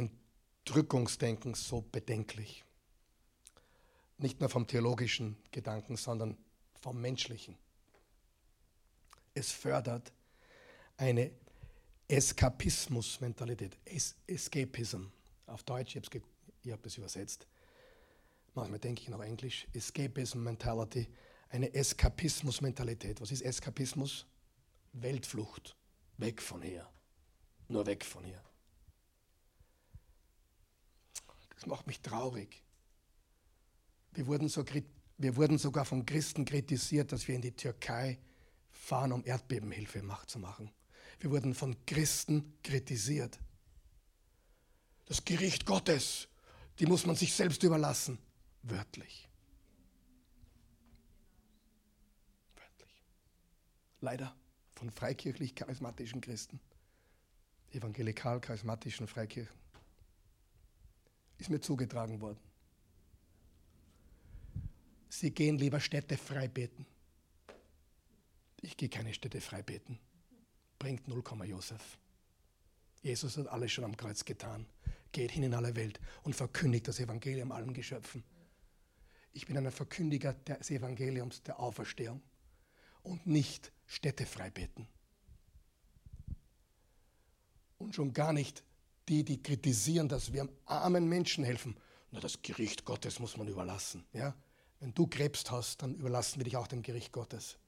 Entrückungsdenken so bedenklich? Nicht nur vom theologischen Gedanken, sondern vom menschlichen. Es fördert eine Eskapismus-Mentalität, es Escapism. Auf Deutsch, ich habe es hab übersetzt. Manchmal denke ich noch Englisch. Escapism-Mentality, eine Eskapismus-Mentalität. Was ist Eskapismus? Weltflucht. Weg von hier. Nur weg von hier. Das macht mich traurig. Wir wurden, so, wir wurden sogar von Christen kritisiert, dass wir in die Türkei fahren, um Erdbebenhilfe zu machen. Wir wurden von Christen kritisiert. Das Gericht Gottes, die muss man sich selbst überlassen. Wörtlich. Wörtlich. Leider von freikirchlich-charismatischen Christen, evangelikal-charismatischen Freikirchen, ist mir zugetragen worden. Sie gehen lieber Städte frei beten. Ich gehe keine Städte frei beten. Bringt 0, Josef. Jesus hat alles schon am Kreuz getan. Geht hin in alle Welt und verkündigt das Evangelium allen Geschöpfen. Ich bin ein Verkündiger des Evangeliums der Auferstehung und nicht Städte frei beten. Und schon gar nicht die, die kritisieren, dass wir armen Menschen helfen. Na, das Gericht Gottes muss man überlassen. Ja? Wenn du Krebs hast, dann überlassen wir dich auch dem Gericht Gottes.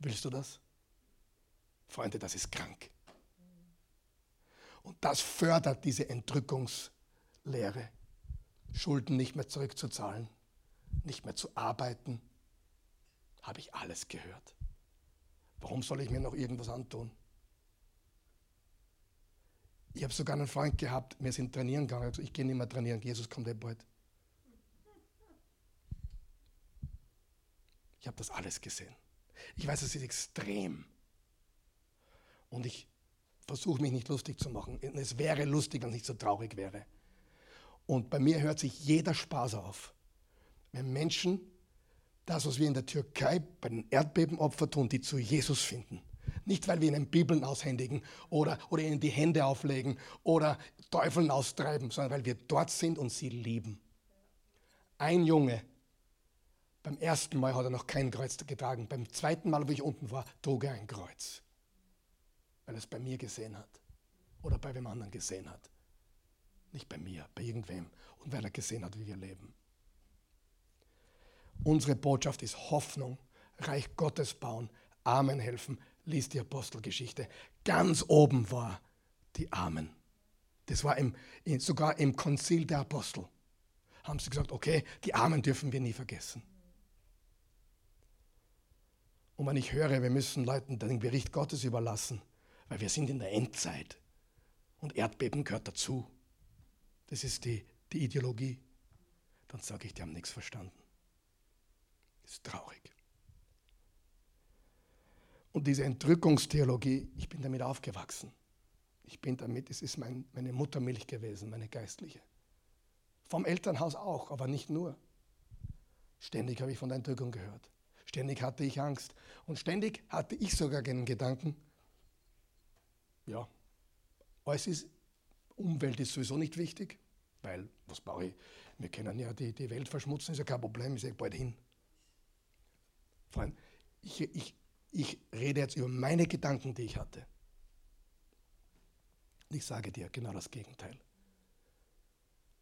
Willst du das? Freunde, das ist krank. Und das fördert diese Entrückungslehre. Schulden nicht mehr zurückzuzahlen, nicht mehr zu arbeiten. Habe ich alles gehört. Warum soll ich mir noch irgendwas antun? Ich habe sogar einen Freund gehabt, wir sind trainieren gegangen. Also ich gehe nicht mehr trainieren, Jesus kommt eh bald. Ich habe das alles gesehen. Ich weiß, es ist extrem. Und ich versuche mich nicht lustig zu machen. Es wäre lustig, wenn es nicht so traurig wäre. Und bei mir hört sich jeder Spaß auf. Wenn Menschen das, was wir in der Türkei bei den Erdbebenopfern tun, die zu Jesus finden. Nicht, weil wir ihnen Bibeln aushändigen oder, oder ihnen die Hände auflegen oder Teufeln austreiben, sondern weil wir dort sind und sie lieben. Ein Junge, beim ersten Mal hat er noch kein Kreuz getragen. Beim zweiten Mal, wo ich unten war, trug er ein Kreuz. Weil er es bei mir gesehen hat. Oder bei wem anderen gesehen hat. Nicht bei mir, bei irgendwem. Und weil er gesehen hat, wie wir leben. Unsere Botschaft ist Hoffnung, Reich Gottes bauen, Armen helfen. Lies die Apostelgeschichte. Ganz oben war die Armen. Das war im, sogar im Konzil der Apostel. Haben sie gesagt, okay, die Armen dürfen wir nie vergessen. Und wenn ich höre, wir müssen Leuten den Bericht Gottes überlassen, weil wir sind in der Endzeit und Erdbeben gehört dazu. Das ist die, die Ideologie. Dann sage ich, die haben nichts verstanden. Das ist traurig. Und diese Entrückungstheologie, ich bin damit aufgewachsen. Ich bin damit, es ist mein, meine Muttermilch gewesen, meine geistliche. Vom Elternhaus auch, aber nicht nur. Ständig habe ich von der Entrückung gehört. Ständig hatte ich Angst. Und ständig hatte ich sogar den Gedanken, ja, alles ist, Umwelt ist sowieso nicht wichtig, weil, was brauche ich? Wir können ja die, die Welt verschmutzen, ist ja kein Problem, ist ja bald hin. Freund, ich, ich, ich rede jetzt über meine Gedanken, die ich hatte. Ich sage dir genau das Gegenteil.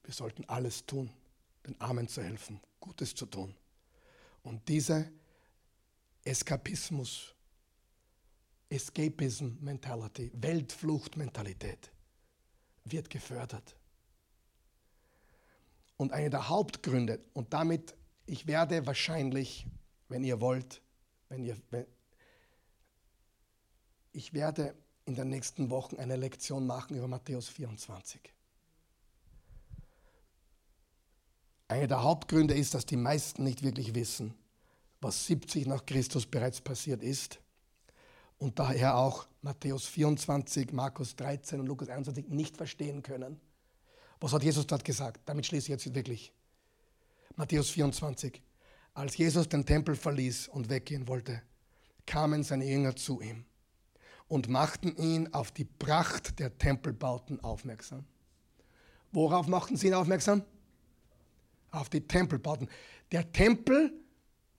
Wir sollten alles tun, den Armen zu helfen, Gutes zu tun. Und diese Eskapismus, Escapism Mentality, Weltflucht-Mentalität wird gefördert. Und eine der Hauptgründe, und damit, ich werde wahrscheinlich wenn ihr wollt, wenn ihr, wenn, ich werde in den nächsten Wochen eine Lektion machen über Matthäus 24. Einer der Hauptgründe ist, dass die meisten nicht wirklich wissen, was 70 nach Christus bereits passiert ist und daher auch Matthäus 24, Markus 13 und Lukas 21 nicht verstehen können. Was hat Jesus dort gesagt? Damit schließe ich jetzt wirklich. Matthäus 24. Als Jesus den Tempel verließ und weggehen wollte, kamen seine Jünger zu ihm und machten ihn auf die Pracht der Tempelbauten aufmerksam. Worauf machten sie ihn aufmerksam? Auf die Tempelbauten. Der Tempel,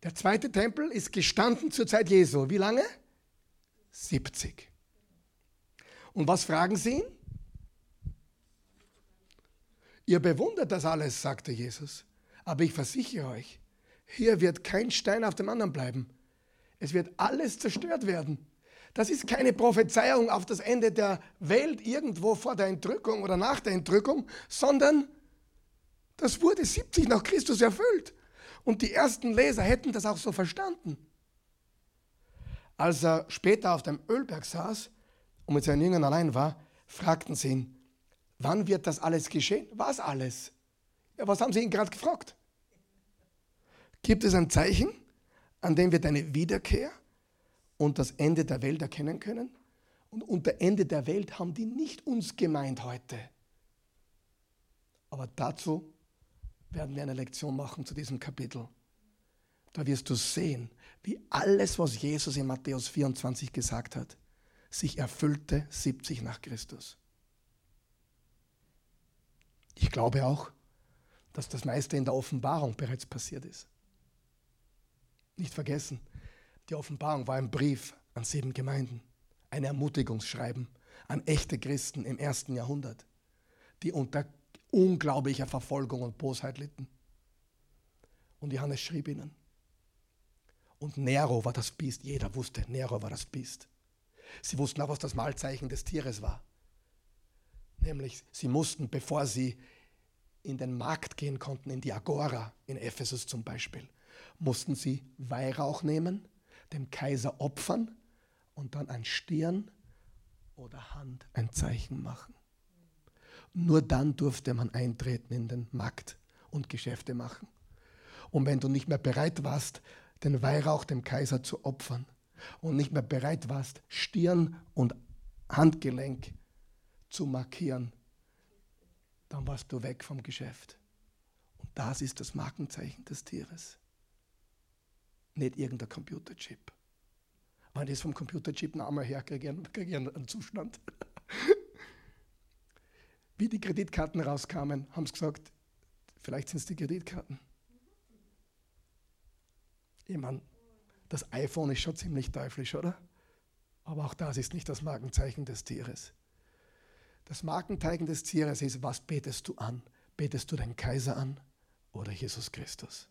der zweite Tempel, ist gestanden zur Zeit Jesu. Wie lange? 70. Und was fragen sie ihn? Ihr bewundert das alles, sagte Jesus. Aber ich versichere euch, hier wird kein Stein auf dem anderen bleiben. Es wird alles zerstört werden. Das ist keine Prophezeiung auf das Ende der Welt irgendwo vor der Entrückung oder nach der Entrückung, sondern das wurde 70 nach Christus erfüllt. Und die ersten Leser hätten das auch so verstanden. Als er später auf dem Ölberg saß und mit seinen Jüngern allein war, fragten sie ihn, wann wird das alles geschehen? Was alles? Ja, was haben sie ihn gerade gefragt? Gibt es ein Zeichen, an dem wir deine Wiederkehr und das Ende der Welt erkennen können? Und unter Ende der Welt haben die nicht uns gemeint heute. Aber dazu werden wir eine Lektion machen zu diesem Kapitel. Da wirst du sehen, wie alles, was Jesus in Matthäus 24 gesagt hat, sich erfüllte 70 nach Christus. Ich glaube auch, dass das meiste in der Offenbarung bereits passiert ist. Nicht vergessen, die Offenbarung war ein Brief an sieben Gemeinden, ein Ermutigungsschreiben an echte Christen im ersten Jahrhundert, die unter unglaublicher Verfolgung und Bosheit litten. Und Johannes schrieb ihnen. Und Nero war das Biest. Jeder wusste, Nero war das Biest. Sie wussten auch, was das Malzeichen des Tieres war. Nämlich, sie mussten, bevor sie in den Markt gehen konnten, in die Agora, in Ephesus zum Beispiel, mussten sie Weihrauch nehmen, dem Kaiser opfern und dann an Stirn oder Hand ein Zeichen machen. Nur dann durfte man eintreten in den Markt und Geschäfte machen. Und wenn du nicht mehr bereit warst, den Weihrauch dem Kaiser zu opfern und nicht mehr bereit warst, Stirn und Handgelenk zu markieren, dann warst du weg vom Geschäft. Und das ist das Markenzeichen des Tieres. Nicht irgendein Computerchip. Wenn ich es vom Computerchip noch einmal her, kriege ich einen Zustand. Wie die Kreditkarten rauskamen, haben sie gesagt, vielleicht sind es die Kreditkarten. Ich meine, das iPhone ist schon ziemlich teuflisch, oder? Aber auch das ist nicht das Markenzeichen des Tieres. Das Markenzeichen des Tieres ist, was betest du an? Betest du den Kaiser an oder Jesus Christus?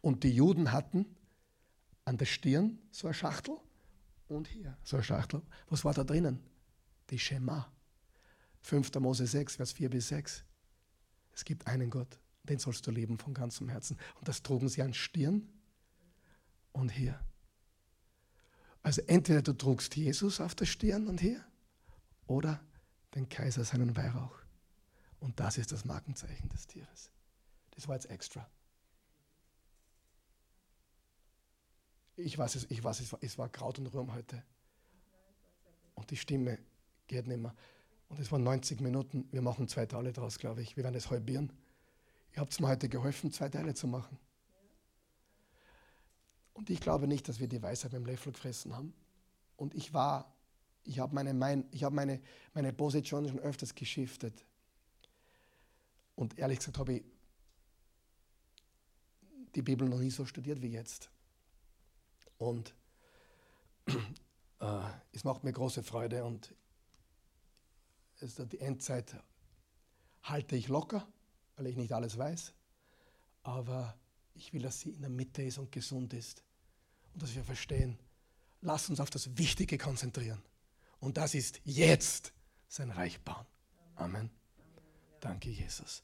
Und die Juden hatten an der Stirn so eine Schachtel und hier so eine Schachtel. Was war da drinnen? Die Schema. 5. Mose 6, Vers 4 bis 6. Es gibt einen Gott, den sollst du lieben von ganzem Herzen. Und das trugen sie an Stirn und hier. Also entweder du trugst Jesus auf der Stirn und hier oder den Kaiser seinen Weihrauch. Und das ist das Markenzeichen des Tieres. Das war jetzt extra. Ich weiß es, ich weiß es, es war Kraut und Ruhm heute. Und die Stimme geht nicht mehr. Und es waren 90 Minuten. Wir machen zwei Teile draus, glaube ich. Wir werden es halbieren. Ihr habt es mir heute geholfen, zwei Teile zu machen. Und ich glaube nicht, dass wir die Weisheit beim Löffel gefressen haben. Und ich war, ich habe meine, mein, hab meine, meine Position schon öfters geschiftet. Und ehrlich gesagt habe ich die Bibel noch nie so studiert wie jetzt. Und äh, es macht mir große Freude und also die Endzeit halte ich locker, weil ich nicht alles weiß. Aber ich will, dass sie in der Mitte ist und gesund ist. Und dass wir verstehen, lass uns auf das Wichtige konzentrieren. Und das ist jetzt sein Reich bauen. Amen. Danke, Jesus.